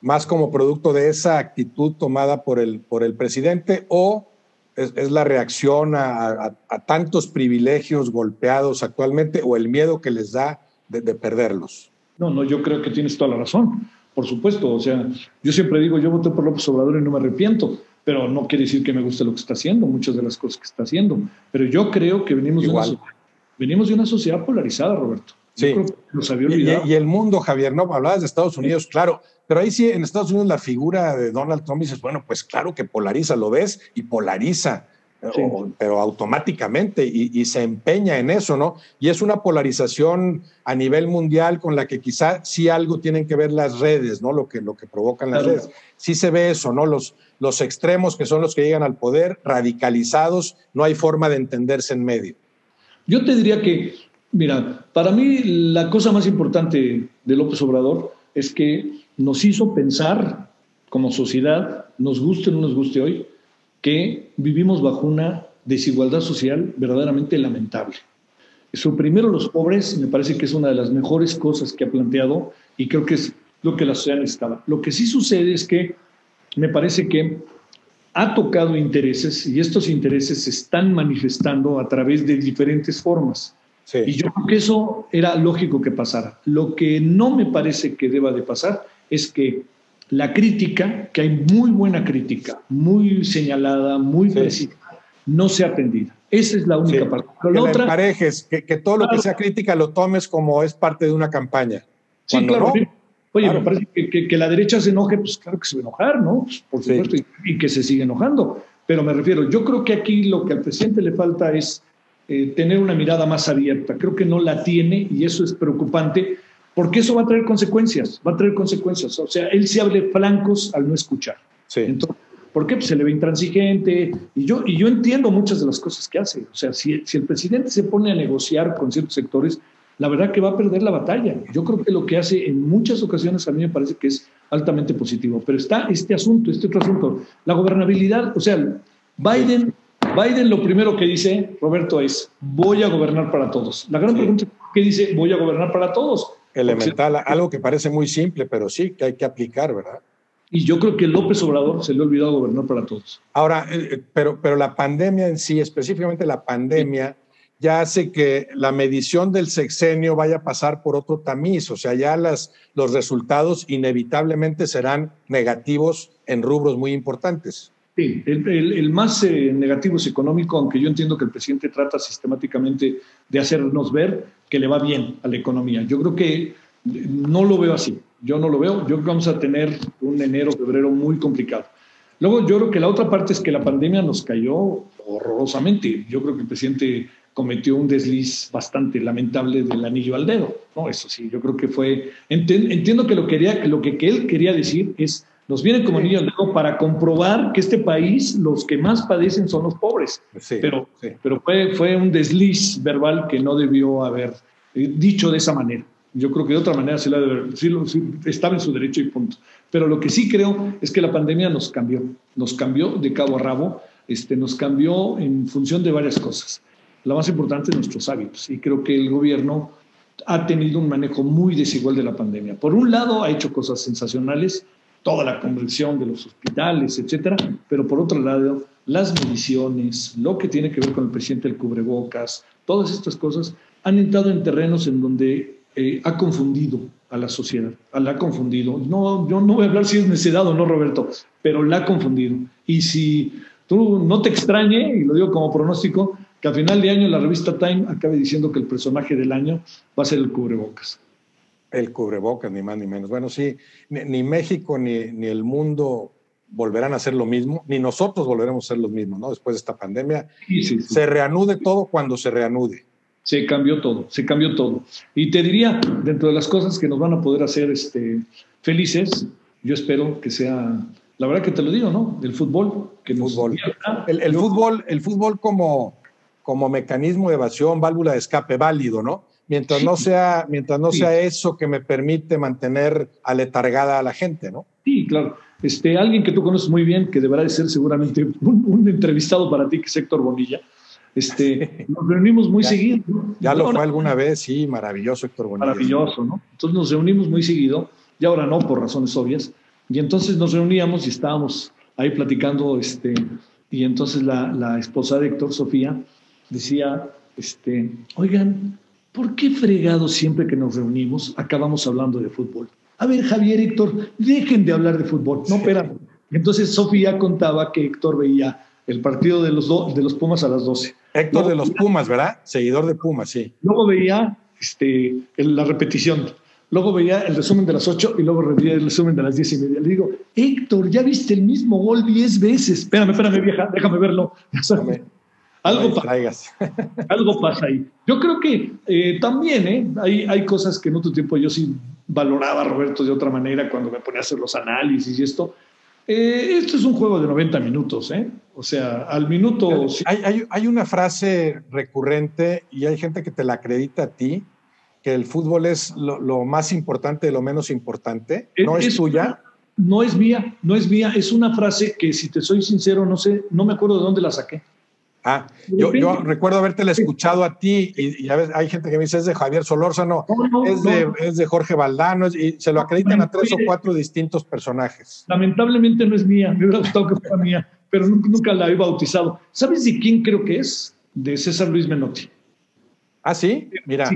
más como producto de esa actitud tomada por el, por el presidente o es, la reacción a, tantos privilegios golpeados actualmente o el miedo que les da de, perderlos?
No, no, yo creo que tienes toda la razón, por supuesto. O sea, yo siempre digo, yo voté por López Obrador y no me arrepiento, pero no quiere decir que me guste lo que está haciendo, muchas de las cosas que está haciendo. Pero yo creo que venimos, de una, venimos de una sociedad polarizada, Roberto.
Sí. Y, el mundo, Javier, no hablabas de Estados Unidos, claro, pero ahí sí, en Estados Unidos la figura de Donald Trump dices, bueno, pues claro que polariza, lo ves y polariza, pero automáticamente y, se empeña en eso, ¿no? Y es una polarización a nivel mundial con la que quizá sí algo tienen que ver las redes, ¿no? Lo que, lo que provocan las redes. Sí se ve eso, ¿no? Los, los extremos que son los que llegan al poder, radicalizados, no hay forma de entenderse en medio.
Yo te diría que Mira, para mí la cosa más importante de López Obrador es que nos hizo pensar como sociedad, nos guste o no nos guste hoy, que vivimos bajo una desigualdad social verdaderamente lamentable. Suprimir a los pobres me parece que es una de las mejores cosas que ha planteado y creo que es lo que la sociedad necesitaba. Lo que sí sucede es que me parece que ha tocado intereses y estos intereses se están manifestando a través de diferentes formas. Y yo creo que eso era lógico que pasara. Lo que no me parece que deba de pasar es que la crítica, que hay muy buena crítica, muy señalada, muy precisa, no sea atendida. Esa es la única parte.
que la emparejes, que, que, todo lo que sea crítica lo tomes como es parte de una campaña.
Sí, claro. Oye, me parece que, que, la derecha se enoje, pues claro que se va a enojar, ¿no? Pues, por supuesto, y que se sigue enojando. Pero me refiero, yo creo que aquí lo que al presidente le falta es eh, tener una mirada más abierta. Creo que no la tiene y eso es preocupante porque eso va a traer consecuencias, va a traer consecuencias. O sea, él se abre flancos al no escuchar.
Sí.
Entonces, ¿Por qué? Pues se le ve intransigente y yo, y yo entiendo muchas de las cosas que hace. O sea, si, si el presidente se pone a negociar con ciertos sectores, la verdad que va a perder la batalla. Yo creo que lo que hace en muchas ocasiones a mí me parece que es altamente positivo. Pero está este asunto, este otro asunto, la gobernabilidad. O sea, Biden Biden lo primero que dice, Roberto, es voy a gobernar para todos. La gran pregunta es, ¿qué dice voy a gobernar para todos?
Elemental, algo que parece muy simple, pero sí que hay que aplicar, ¿verdad?
Y yo creo que López Obrador se le ha olvidado gobernar para todos.
Ahora, eh, eh, pero, pero la pandemia en sí, específicamente la pandemia, ya hace que la medición del sexenio vaya a pasar por otro tamiz, o sea, ya las, los resultados inevitablemente serán negativos en rubros muy importantes.
Sí, el, más eh, negativo es económico, aunque yo entiendo que el presidente trata sistemáticamente de hacernos ver que le va bien a la economía. Yo creo que eh, no lo veo así, yo no lo veo, yo creo que vamos a tener un enero, febrero muy complicado. Luego yo creo que la otra parte es que la pandemia nos cayó horrorosamente. Yo creo que el presidente cometió un desliz bastante lamentable del anillo al dedo. ¿no? Eso sí, yo creo que fue. Entiendo que lo, quería, lo que, él quería decir es: nos viene como al dedo para comprobar que este país, los que más padecen son los pobres. pero pero fue, fue un desliz verbal que no debió haber eh, dicho de esa manera. Yo creo que de otra manera sí, la estaba en su derecho y punto. Pero lo que sí creo es que la pandemia nos cambió, nos cambió de cabo a rabo, este, nos cambió en función de varias cosas. La más importante es nuestros hábitos y creo que el gobierno ha tenido un manejo muy desigual de la pandemia. Por un lado, ha hecho cosas sensacionales, toda la conversión de los hospitales, etcétera, pero por otro lado, las mediciones, lo que tiene que ver con el presidente del cubrebocas, todas estas cosas han entrado en terrenos en donde eh, ha confundido a la sociedad, la ha confundido. No, yo no voy a hablar si es necedad o no, Roberto, pero la ha confundido. Y si tú no te extrañe, y lo digo como pronóstico, que al final de año la revista Time acabe diciendo que el personaje del año va a ser el cubrebocas.
El cubrebocas, ni más ni menos. Bueno, sí, ni, México ni, ni, el mundo volverán a ser lo mismo, ni nosotros volveremos a ser los mismos, ¿no? Después de esta pandemia. Se reanude todo cuando se reanude.
Se cambió todo, se cambió todo. Y te diría, dentro de las cosas que nos van a poder hacer este, felices, yo espero que sea, la verdad que te lo digo, ¿no? El fútbol. Que
fútbol. el, fútbol, el fútbol como, como mecanismo de evasión, válvula de escape válido, ¿no? Mientras no sea, mientras no sea eso que me permite mantener aletargada a la gente, ¿no?
Sí, claro. Este, alguien que tú conoces muy bien, que deberá de ser seguramente un, un entrevistado para ti, que es Héctor Bonilla, este, nos reunimos muy seguido.
Ya lo fue alguna vez, sí, maravilloso Héctor Bonilla.
Maravilloso, ¿no? Entonces nos reunimos muy seguido, y ahora no, por razones obvias, y entonces nos reuníamos y estábamos ahí platicando, este, y entonces la, la esposa de Héctor, Sofía, decía, este, oigan, ¿por qué fregado siempre que nos reunimos acabamos hablando de fútbol? A ver, Javier, Héctor, dejen de hablar de fútbol. No, espera. Entonces Sofía contaba que Héctor veía el partido de los, de los Pumas a las 12.
Héctor de los Pumas, ¿verdad? Seguidor de Pumas, sí.
Luego veía este, la repetición. Luego veía el resumen de las 8 y luego veía el resumen de las 10 y media. Le digo, Héctor, ya viste el mismo gol 10 veces. Espérame, espérame, vieja, déjame verlo. Algo, pasa, algo pasa ahí. Yo creo que eh, también ¿eh? hay, hay cosas que en otro tiempo yo sí valoraba, Roberto, de otra manera cuando me ponía a hacer los análisis y esto. Eh, esto es un juego de 90 minutos, ¿eh? O sea, al minuto...
Hay, una frase recurrente y hay gente que te la acredita a ti, que el fútbol es lo, más importante de lo menos importante. ¿No es, tuya?
No es mía, no es mía. Es una frase que, si te soy sincero, no sé, no me acuerdo de dónde la saqué.
Ah, yo, yo recuerdo habértela escuchado a ti y, ya ves, hay gente que me dice es de Javier Solórzano, es, de, es de Jorge Valdano y se lo acreditan a tres o cuatro distintos personajes.
Lamentablemente no es mía, me hubiera gustado que fuera mía, pero nunca, la he bautizado. ¿Sabes de quién creo que es? De César Luis Menotti.
Ah, sí, mira,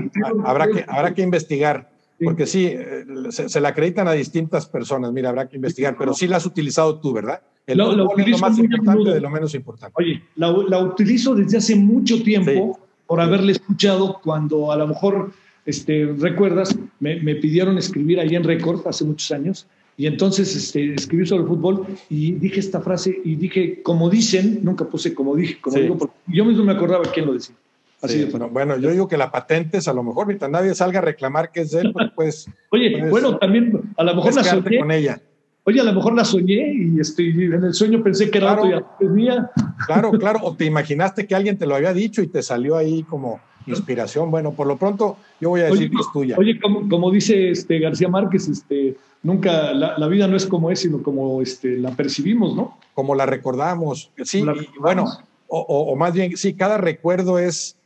habrá, que, habrá que investigar. Porque sí, eh, se, la acreditan a distintas personas, mira, habrá que investigar, pero sí la has utilizado tú, ¿verdad?
El lo, lo más importante de lo menos importante. Oye, la, la utilizo desde hace mucho tiempo por haberle escuchado cuando a lo mejor, este, recuerdas, me, me pidieron escribir ahí en Record hace muchos años y entonces este, escribí sobre el fútbol y dije esta frase y dije, como dicen, nunca puse como dije, como digo, porque yo mismo me acordaba quién lo decía.
Así bueno, yo digo que la patente es a lo mejor, mientras nadie salga a reclamar que es de él, pues.
Oye, bueno, también a lo mejor la soñé.
con ella.
Oye, a lo mejor la soñé y este, en el sueño pensé que era claro, mía.
Claro, claro. O te imaginaste que alguien te lo había dicho y te salió ahí como inspiración. Bueno, por lo pronto yo voy a decir que es tuya.
Oye, como, como, dice este García Márquez, este, nunca la, la, vida no es como es, sino como este, la percibimos, ¿no?
Como la recordamos. Sí, bueno, o, o, más bien, sí, cada recuerdo es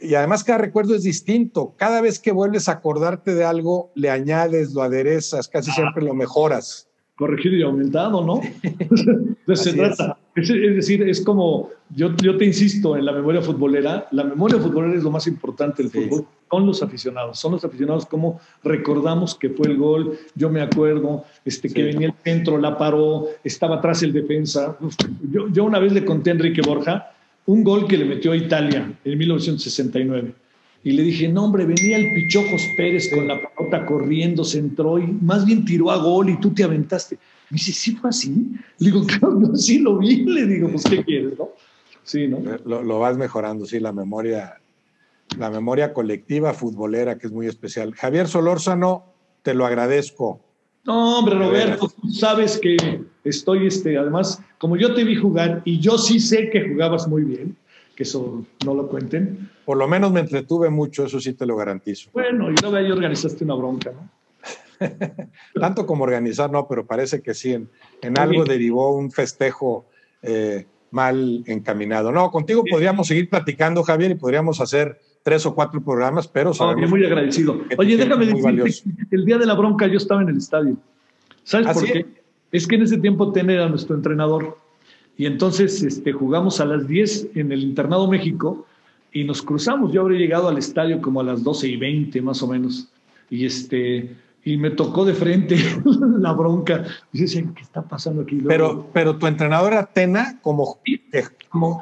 y además cada recuerdo es distinto. Cada vez que vuelves a acordarte de algo, le añades, lo aderezas, casi siempre lo mejoras.
Corregido y aumentado, ¿no? se trata. Es. decir, es como, yo, yo te insisto, en la memoria futbolera, la memoria futbolera es lo más importante del fútbol. Son los aficionados, son los aficionados como recordamos que fue el gol, yo me acuerdo, este, que venía el centro, la paró, estaba atrás el defensa. Yo, yo una vez le conté a Enrique Borja, un gol que le metió a Italia en 1969. Y le dije, no, hombre, venía el Pichojos Pérez con la pelota corriendo, se entró y más bien tiró a gol y tú te aventaste. Me dice, ¿sí fue así? Le digo, claro, sí lo vi. Le digo, pues, ¿qué quieres, no? Sí, ¿no?
Lo, vas mejorando, sí, la memoria, la memoria colectiva futbolera, que es muy especial. Javier Solórzano, te lo agradezco.
No, hombre, Roberto, sabes que estoy, este, además, como yo te vi jugar y yo sí sé que jugabas muy bien, que eso no lo cuenten.
Por lo menos me entretuve mucho, eso sí te lo garantizo.
Bueno, y luego ahí organizaste una bronca, ¿no?
Tanto como organizar, no, pero parece que sí, en, algo derivó un festejo eh, mal encaminado. No, contigo podríamos seguir platicando, Javier, y podríamos hacer tres o cuatro programas, pero
sabemos muy agradecido. Oye, déjame decirte, el día de la bronca yo estaba en el estadio. ¿Sabes ¿Ah, por qué? Es que en ese tiempo Ten era nuestro entrenador y entonces este, jugamos a las 10 en el Internado México y nos cruzamos. Yo habría llegado al estadio como a las 12 y 20 más o menos. Y este, y me tocó de frente la bronca. Y decía, ¿qué está pasando aquí?
Pero, pero tu entrenador era Tena como,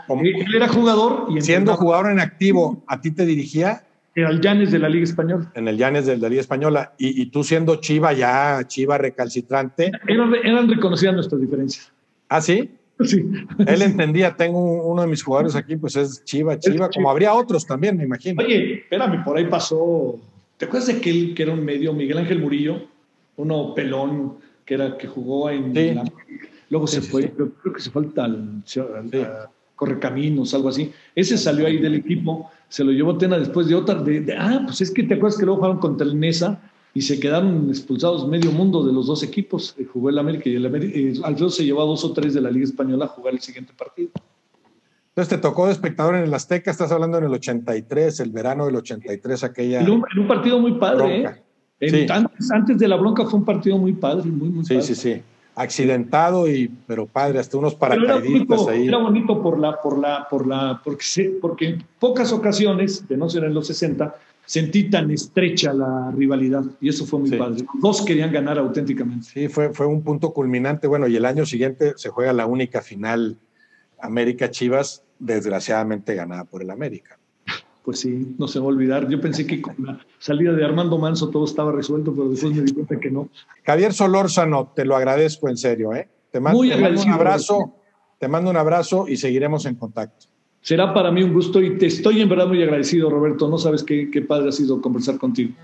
como, Él era jugador.
Y siendo jugador en activo, ¿a ti te dirigía?
Era el Llanes de la Liga Española.
En el Llanes de la Liga Española. Y, tú siendo Chiva ya, Chiva recalcitrante.
Eran, eran reconocidas nuestras diferencias.
¿Ah, sí?
Sí.
Él entendía, tengo uno de mis jugadores aquí, pues es Chiva, Chiva, como habría otros también, me imagino.
Oye, espérame, por ahí pasó ¿Te acuerdas de aquel que era un medio, Miguel Ángel Murillo? Uno pelón que era que jugó en la, luego se fue, creo que se fue al, Correcaminos, algo así. Ese salió ahí del equipo, se lo llevó Tena después de otra. De, ah, pues es que te acuerdas que luego jugaron contra el Nesa y se quedaron expulsados medio mundo de los dos equipos. Eh, jugó el América y el América. Eh, Alfredo se llevó a dos o tres de la Liga Española a jugar el siguiente partido.
Entonces te tocó de espectador en el Azteca, estás hablando en el 83, el verano del 83, aquella.
En un, partido muy padre, ¿eh? antes, de la bronca fue un partido muy padre, muy, muy
sí, Sí, sí, Accidentado y, pero padre, hasta unos paracaidistas ahí.
Era bonito por la, por la, por la, porque, porque en pocas ocasiones, de no ser en los 60, sentí tan estrecha la rivalidad y eso fue muy padre. dos querían ganar auténticamente.
Sí, fue, fue un punto culminante. Bueno, y el año siguiente se juega la única final América Chivas desgraciadamente ganada por el América.
Pues sí, no se va a olvidar. Yo pensé que con la salida de Armando Manso todo estaba resuelto, pero después me di cuenta que no.
Javier Solórzano, te lo agradezco en serio, ¿eh? Te mando, un abrazo, te mando un abrazo y seguiremos en contacto.
Será para mí un gusto y te estoy en verdad muy agradecido, Roberto. No sabes qué, qué padre ha sido conversar contigo.